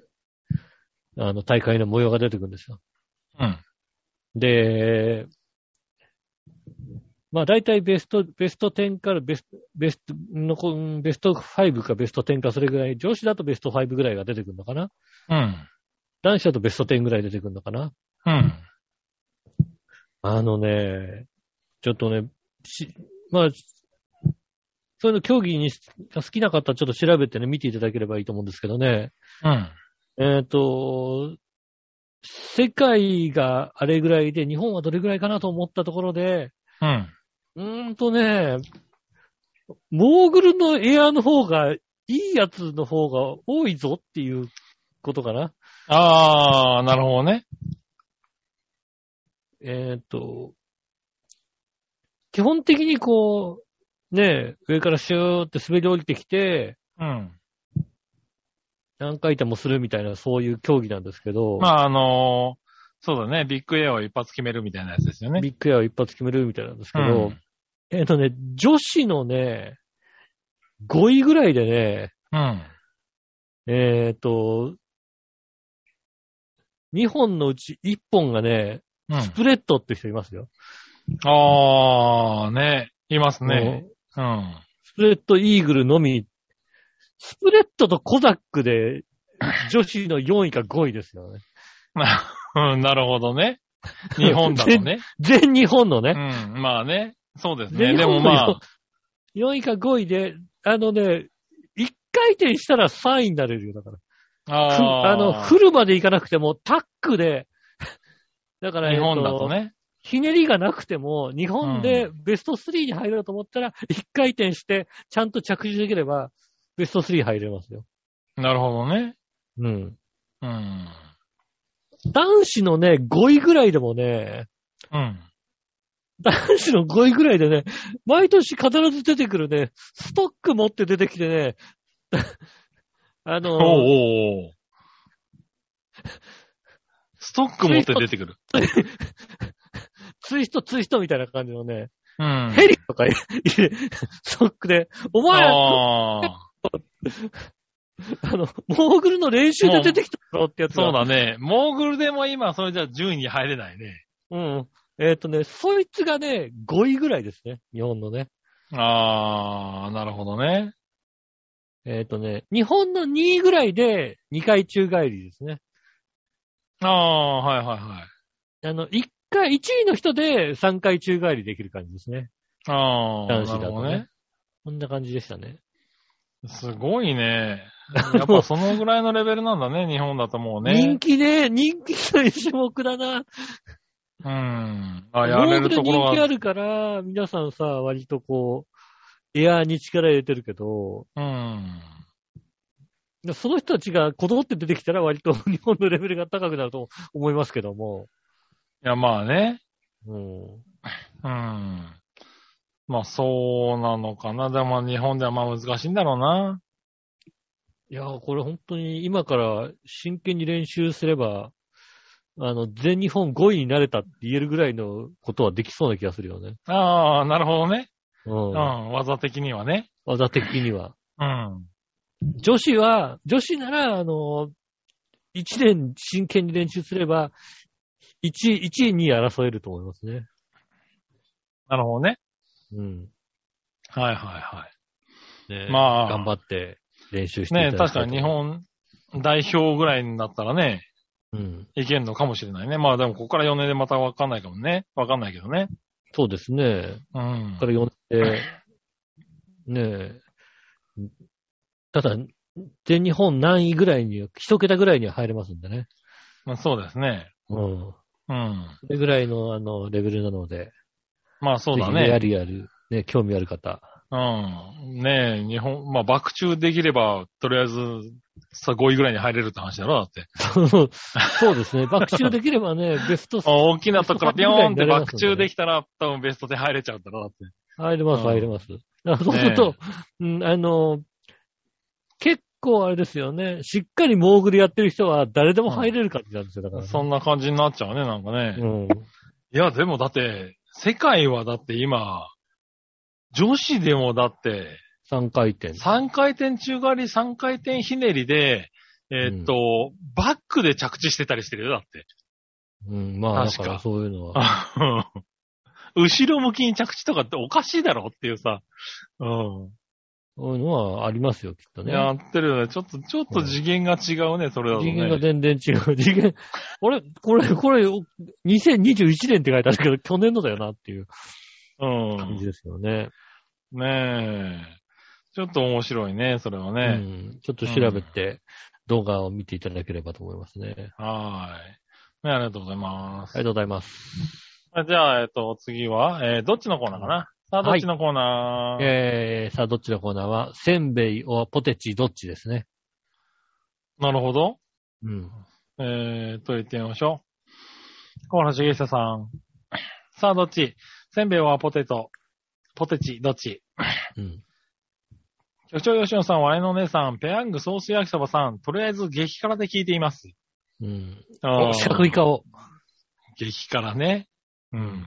あの、大会の模様が出てくるんですよ。うん。で、まあ大体ベスト、ベスト10からベスト、ベストベスト5かベスト10かそれぐらい、女子だとベスト5ぐらいが出てくるのかな？うん。男子だとベスト10ぐらい出てくるのかな？うん。あのね、ちょっとね、し、まあ、そういうの競技に好きな方はちょっと調べてね、見ていただければいいと思うんですけどね。うん。えっ、と、世界があれぐらいで、日本はどれぐらいかなと思ったところで、うん。うーんとね、モーグルのエアの方が、いいやつの方が多いぞっていうことかな。ああ、なるほどね。えっ、と、基本的にこう、ね、上からシューって滑り降りてきて、うん。何回転もするみたいな、そういう競技なんですけど、まあ、あのーそうだね。ビッグエアを一発決めるみたいなやつですよね。ビッグエアを一発決めるみたいなんですけど、うんえっ、とね、女子のね、5位ぐらいでね、うん。えっ、と、2本のうち1本がね、うんス。プレッドって人いますよ。ああ、ね。いますね。うん。スプレッドイーグルのみ、スプレッドとコザックで女子の4位か5位ですよね。う んなるほどね。日本だとね。全日本のうね。ん。まあね。そうです全ね。でもまあ、4位か5位で、あのね、1回転したら3位になれるよ、だから。ふああの、フルまでいかなくても、タックで、だから、日本だとえっね。ひねりがなくても、日本でベスト3に入ろうと思ったら、1回転して、ちゃんと着地できれば、ベスト3入れますよ。なるほどね。うん。うん。男子のね、5位ぐらいでもね、うん。男子の5位ぐらいでね、毎年必ず出てくるね、ストック持って出てきてね、あの、おうおうおうストック持って出てくる。ツイストツイストみたいな感じのね、うん。ヘリとかストックで、お前、あああ。の、モーグルの練習で出てきただろってやつがそうだね。モーグルでも今、それじゃ順位に入れないね。うん。えっ、とね、そいつがね、5位ぐらいですね。日本のね。ああ、なるほどね。えっ、とね、日本の2位ぐらいで2回宙返りですね。ああ、はいはいはい。あの、1回、1位の人で3回宙返りできる感じですね。ああ、男子だとね。こんな感じでしたね。すごいね。やっぱそのぐらいのレベルなんだね、日本だともうね。人気ね、人気の種目だな。うん。あ、やモれーグル人るところが。気あるから、皆さんさ、割とこう、エアーに力入れてるけど、うん。その人たちがこぞって出てきたら割と日本のレベルが高くなると思いますけども。いや、まあね。うん。うん。まあそうなのかな。でも日本ではまあ難しいんだろうな。いやー、これ本当に今から真剣に練習すれば、あの、全日本5位になれたって言えるぐらいのことはできそうな気がするよね。ああ、なるほどね。う。うんん、技的にはね。技的には。うん。女子は、女子なら、あの、1年真剣に練習すれば、1位、1位に争えると思いますね。なるほどね。うん。はいはいはい。ねまあ頑張って練習していねただきたいと確かに日本代表ぐらいになったらね、うん。いけるのかもしれないね。まあでもここから4年でまたわかんないかもね。わかんないけどね。そうですね。うんこ。れ読んで、ねえ。ただ、全日本何位ぐらいに、一桁ぐらいには入れますんでね。まあそうですね。うん。うん。それぐらいの、あの、レベルなので、まあそうだぜひやね。るやる、ね、興味ある方。うん。ねえ、日本、まあ爆中できれば、とりあえず、さ、5位ぐらいに入れるって話だろ、だって。そうですね。爆中できればね、ベストあ 大きなとこからピョーンって爆中でききたら、多分ベストで入れちゃうんだろ、だって。入れます、うん入れます。そうすると、うん、あの、結構あれですよね。しっかりモーグルやってる人は誰でも入れる感じなんですよ、だからね、そんな感じになっちゃうね、なんかね。うん。いや、でもだって、世界はだって今、女子でもだって、3回転。3回転宙返り、3回転ひねりで、えーっと、バックで着地してたりしてるよ、だって。うん、まあ、だ確かそういうのは。後ろ向きに着地とかっておかしいだろっていうさ。うそういうのはありますよ、きっとん。ね。やってるよね。ちょっと、ちょっと次元が違うね、それだとね。次元が全然違う。次元、これ、これ、これ、2021年って書いてあるけど、去年のだよなっていう感じうですよね。ん。ねえ。ちょっと面白いね、それはうね。ん。ちょっと調べて、動画を見ていただければと思いますね。はーい。ね、ありがとうございます。ありがとうございます。あじゃあ、えっと、次は、えー、どっちのコーナーかな？さあ、どっちのコーナー、えー、さあ、どっちのコーナーは、せんべいおポテチどっちですね。なるほど。うん。えー、と言ってみましょう。小原茂久さん。さあ、どっち？せんべいはポテト。ポテチ、どっち？うん。局長吉野さん、我のお姉さん、ペヤングソース焼きそばさん、とりあえず激辛で聞いています。うん。あお、四角い顔。激辛ね。うん。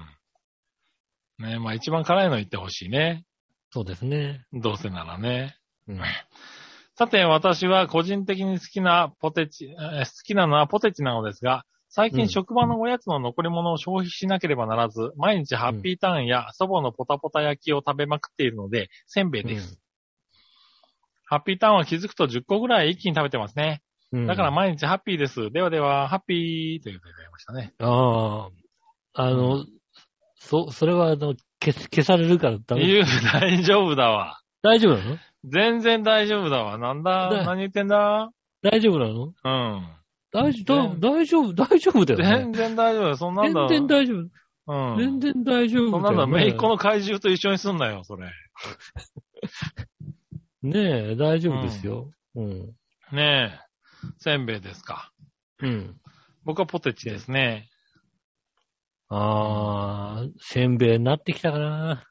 ねまあ一番辛いの言ってほしいね。そうですね。どうせならね。うん。さて、私は個人的に好きなポテチ、えー好きなのはポテチなのですが、最うん近職場のおやつの残り物を消費しなければならず、毎日ハッピーターンや祖母のポタポタ焼きを食べまくっているので、せんべいです。ハッピーターンは気づくと10個ぐらい一気に食べてますね。うん。だから毎日ハッピーです。ではでは、ハッピーということでございましたね。ああ、あの、そ、それはあの、消す、消されるからダメ。言う、大丈夫だわ。大丈夫なの？全然大丈夫だわ。なんだ？だ何言ってんだ？大丈夫なの？うん。大丈夫、ね大丈夫、大丈夫だよね。全然大丈夫。そんなんだ。全然大丈夫。うん。全然大丈夫ね。そんなんだ、めいっ子の怪獣と一緒にすんなよ、それ。ねえ、大丈夫ですよ。うん。ねえ。せんべいですか。うん。僕はポテチですね。あー、せんべいになってきたかな。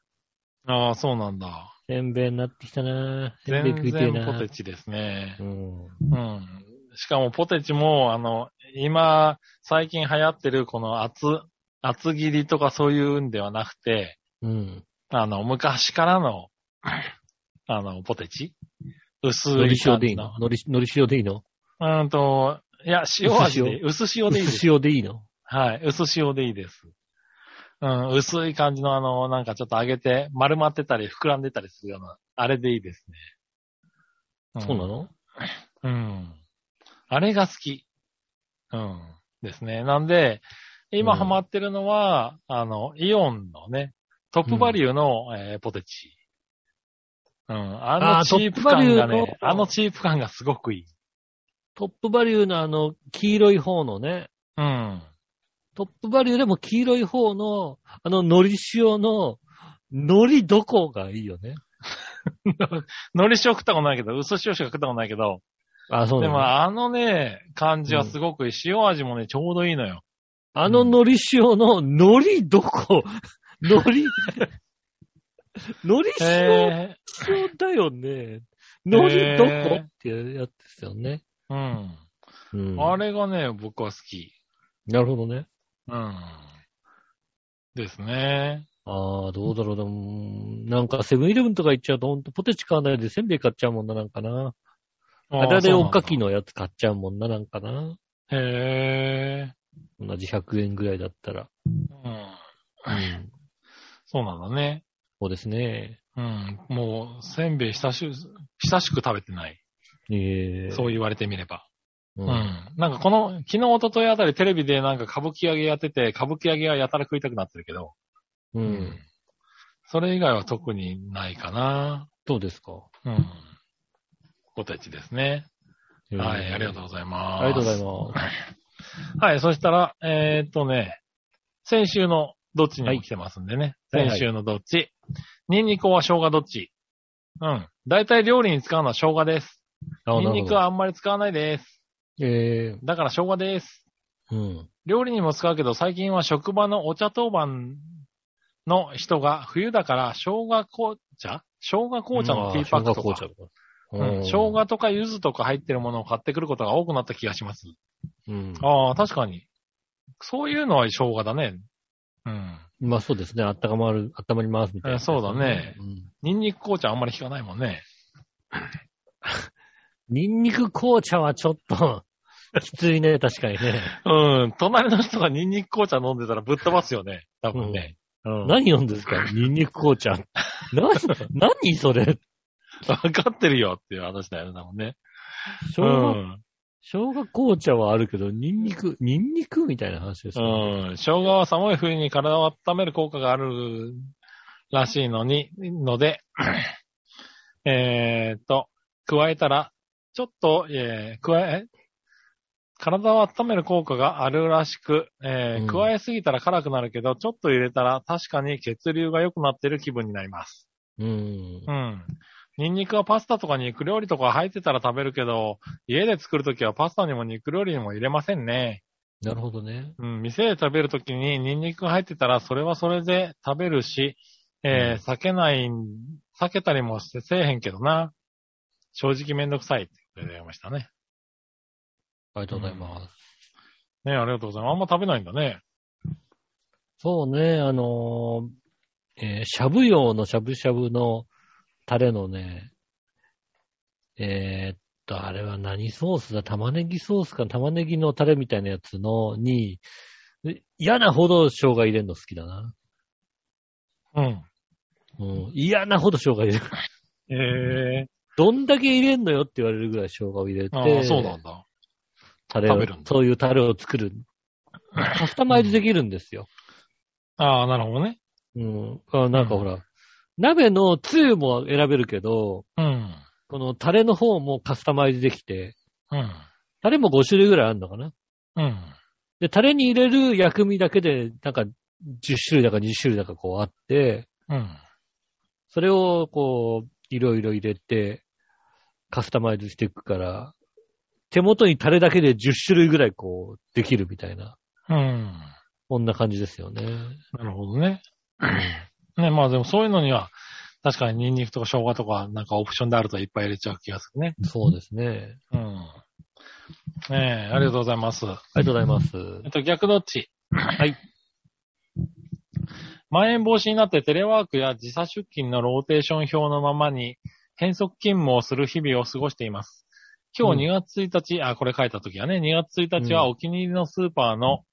ああ、そうなんだ。せんべいになってきたな。せんべい全食いてえな。然ポテチですねう。ん。うん。しかもポテチも、あの、今、最近流行ってるこの厚、厚切りとかそういうんではなくて、うん。あの、昔からの、あの、ポテチ？薄いのり塩。でいいの？のり、のり塩でいいの？うーんと、いや、塩味で、薄塩？でいいです薄。塩でいいの？はい。薄塩でいいです。うん、薄い感じのあの、なんかちょっと揚げて、丸まってたり膨らんでたりするような、あれでいいですね。んそうなの？うん。あれが好き。うん。ですね。なんで、今うんハマってるのは、あの、イオンのね、トップバリューの、えーポテチ。うん。あのチープ感がねの、あのチープ感がすごくいい。トップバリューのあの、黄色い方のね、うん。トップバリューでも黄色い方の、あの、海苔塩の、海苔どこがいいよね。海苔塩食ったことないけど、薄塩しか食ったことないけど、あ、そうでなのもあのね、感じはすごくいい。塩味もね、ちょうどいいのよ。あの海苔塩の海苔どこ？海苔、海苔塩、へ塩だよね。海苔どこ？っていうやつですよね。ーうん。うん。あれがね、僕は好き。なるほどね。うん。ですね。ああ、どうだろう。でも、なんかセブンイレブンとか行っちゃうとほんとポテチ買わないでせんべい買っちゃうもんな、なんかな。あれでおっかきの。のやつ買っちゃうもんな、なんかな。へえ。同じ100円ぐらいだったら。うん。うん。そうなんだね。そうですね。うん。もう、せんべい久し、久しく食べてない。ええそう言われてみれば。ううん。なんかこの、昨日、一昨日あたりテレビでなんか歌舞伎揚げやってて、歌舞伎揚げはやたら食いたくなってるけど。う。。うんそれ以外は特にないかな。どうですか？うん。ポテチですね。ええはい、ありがとうございます。ありがとうございます。はい、そしたら、えーっとね、先週のどっちにも来てますんでね。はい先週のどっち。ニンニクは生姜どっち？うん。大体料理に使うのは生姜です。あニンニクはあんまり使わないです。えだから生姜です。えうん。料理にも使うけど、最近は職場のお茶当番の人が冬だから生姜紅茶？生姜紅茶のティーパックとか。うん、生姜とか柚子とか入ってるものを買ってくることが多くなった気がします。うん。ああ、確かに。そういうのは生姜だね。うん。まあそうですね。あったかまる、あったまりますみたいな、えそうだねうん。ニンニク紅茶あんまり効かないもんね。ニンニク紅茶はちょっと、きついね、確かにね。うん。隣の人がニンニク紅茶飲んでたらぶっ飛ばすよね。多分ね。うん。何飲んですか？ニンニク紅茶。な、何それ？わかってるよっていう話だよね、多分ね。生姜、生姜紅茶はあるけど、ニンニク、ニンニクみたいな話ですうね。ん。生姜は寒い冬に体を温める効果があるらしいのに、ので、えーっと、加えたら、ちょっと、えー、加え、体を温める効果があるらしく、えーうん加えすぎたら辛くなるけど、ちょっと入れたら確かに血流が良くなってる気分になります。うん。うん。ニンニクはパスタとか肉料理とか入ってたら食べるけど、家で作るときはパスタにも肉料理にも入れませんね。なるほどね。うん、店で食べるときにニンニクが入ってたら、それはそれで食べるし、えー避けない、避けたりもせせえへんけどな。正直めんどくさいって言ってましたね。ありがとうございます。ねありがとうございます。あんま食べないんだね。そうね、あのーえーしゃぶ用のしゃぶしゃぶのタレのね、えーっと、あれは何ソースだ？玉ねぎソースか玉ねぎのタレみたいなやつのに、え嫌なほど生姜入れるの好きだな。うん。うん、嫌なほど生姜入れる。えどんだけ入れんのよって言われるぐらい生姜を入れー、て、ああ、そうなんだ。タレをそういうタレを作る。カスタマイズできるんですよ。ああ、なるほどね。うん。あなんかほら、鍋のつゆも選べるけど、うん。このタレの方もカスタマイズできて、うん。タレも5種類ぐらいあるのかな？うん。で、タレに入れる薬味だけで、なんか10種類だか20種類だかこうあって、うん。それをこう、いろいろ入れて、カスタマイズしていくから、手元にタレだけで10種類ぐらいこう、できるみたいな、うん。こんな感じですよね。なるほどね。ね、まあでもそういうのには、確かにニンニクとか生姜とかなんかオプションであるといっぱい入れちゃう気がするね。そうですね。うん。ねえ、ありがとうございます。ありがとうございます。えっと、逆どっち？はい。まん延防止になってテレワークや時差出勤のローテーション表のままに変則勤務をする日々を過ごしています。今日2月1日、あ、これ書いた時はね、2月1日はお気に入りのスーパーの、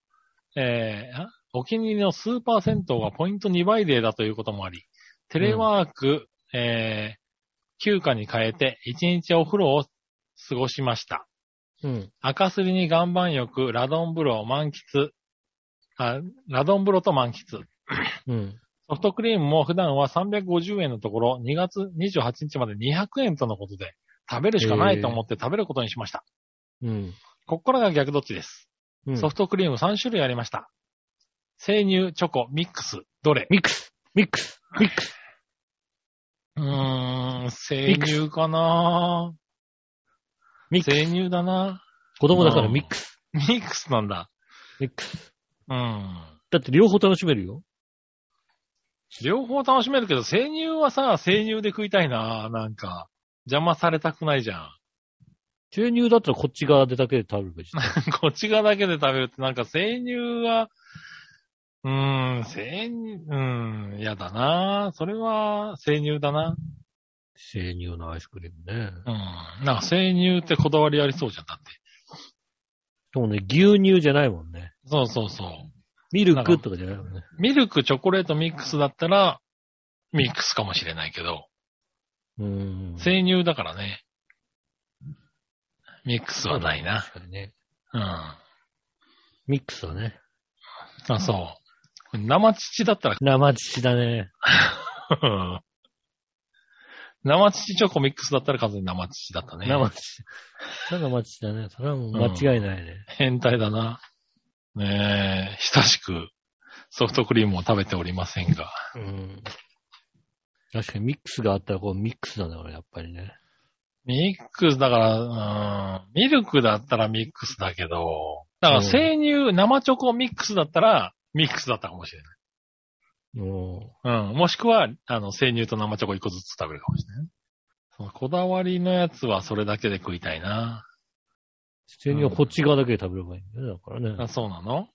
えーあお気に入りのスーパー銭湯がポイント2倍デーだということもあり、テレワーク、えー休暇に変えて1日お風呂を過ごしました。うん。赤すりに岩盤浴、ラドン風呂、満喫、あ、ラドン風呂と満喫。うん。ソフトクリームも普段は350円のところ、2月28日まで200円とのことで、食べるしかないと思って食べることにしました。うん。こっからが逆どっちです。うんソフトクリーム3種類ありました。生乳、チョコ、ミックス、どれ？ミックスミックスミックスうーん、生乳かな？ミックス生乳だな子供だからミックス。ミックスなんだ。ミックス。うん。だって両方楽しめるよ。両方楽しめるけど、生乳はさ、生乳で食いたいな。なんか、邪魔されたくないじゃん。生乳だったらこっち側でだけで食べるべき こっち側だけで食べるって、なんか生乳は、うーん、生乳、うーん、嫌だなそれは生乳だな。生乳のアイスクリームね。うん。なんか生乳ってこだわりありそうじゃん、だって。でもね、牛乳じゃないもんね。そうそうそう。ミルクとかじゃないもんね。ミルク、チョコレートミックスだったら、ミックスかもしれないけど、うん。生乳だからね。ミックスはないな。確かにね。うん。あ、ミックスはね。そう。生乳だったら、生乳だね。生乳チョコミックスだったら完全に生乳だったね。生乳。生乳だね。それはもう間違いないね。変態だな。ねえ、親しくソフトクリームを食べておりませんが。うん。確かにミックスがあったらこうミックスだね、俺、やっぱりね。ミックスだから、うん、ミルクだったらミックスだけど、だから生乳、生チョコミックスだったらミックスだったかもしれない。もうん。もしくは、あの、生乳と生チョコ一個ずつ食べるかもしれない。そのこだわりのやつはそれだけで食いたいな。う、生乳はこっち側だけで食べればいいんだよね、だからねあ、。そうなの？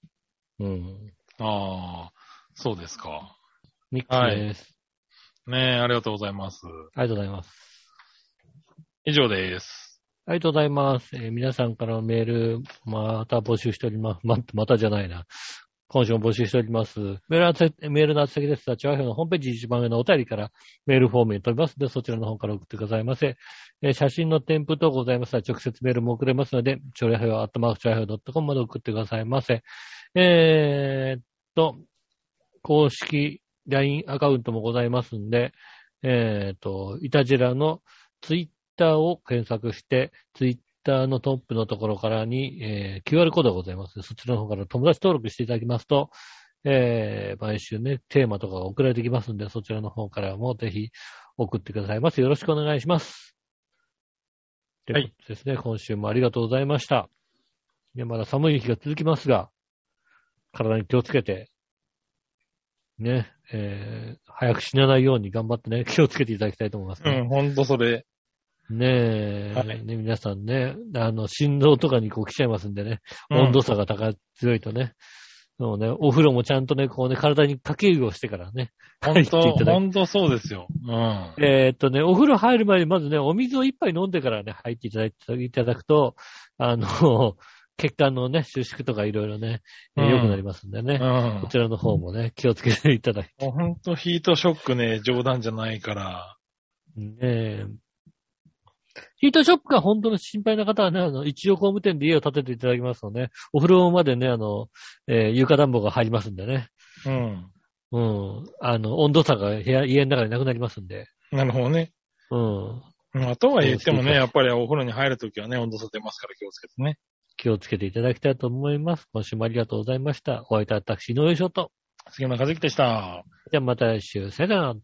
うん。ああ、そうですか。ミックスです。ねえ、ありがとうございます。ありがとうございます。以上です。ありがとうございます。えー皆さんからのメール、また募集しております。ま、またじゃないな。今週も募集しております。メールの宛先メールの先ですが、チョアヘのホームページ一番上のお便りからメールフォームに飛びますので、そちらの方から送ってくださいませ。えー写真の添付等ございますら、直接メールも送れますので、チョアヘアットマークチョアヘドットコムまで送ってくださいませ。えーっと、公式 LINE アカウントもございますんで、えーっと、イタジラのツイッターを検索して、ツイッターのトップのところからに、えー QR コードがございます。そちらの方から友達登録していただきますと、えー毎週ね、テーマとかが送られてきますんで、そちらの方からもぜひ送ってくださいます。よろしくお願いします。といですね、今週もありがとうございました。ね、まだ寒い日が続きますが、体に気をつけて、ね、えー早く死なないように頑張ってね、気をつけていただきたいと思いますね。うん、ほんとそれ。ねえ、はいね、皆さんね、あの、心臓とかにこう来ちゃいますんでね、うん温度差が高い、強いとね、そうね、お風呂もちゃんとね、こうね、体にかけ湯をしてからね、入ってと、いただほんとそうですよ。うん。えーっとね、お風呂入る前にまずね、お水を一杯飲んでからね、入っていただいていただくと、あの、血管のね、収縮とかいろいろね、えーうん良くなりますんでね、うんこ。ちらの方もね、気をつけていただいて。ほんとヒートショックね、冗談じゃないから。ねえ。ヒートショックが本当の心配な方はね、あの、一応工務店で家を建てていただきますので、お風呂までね、あの、えー床暖房が入りますんでね。うん。うん。あの、温度差が部屋、家の中でなくなりますんで。なるほどね。うん。まあ、とは言ってもね、やっぱりお風呂に入るときはね、温度差出ますから気をつけてね。気をつけていただきたいと思います。今週もありがとうございました。お会いいたい私、井上翔と。杉村和樹でした。じゃあまた来週、さよなら。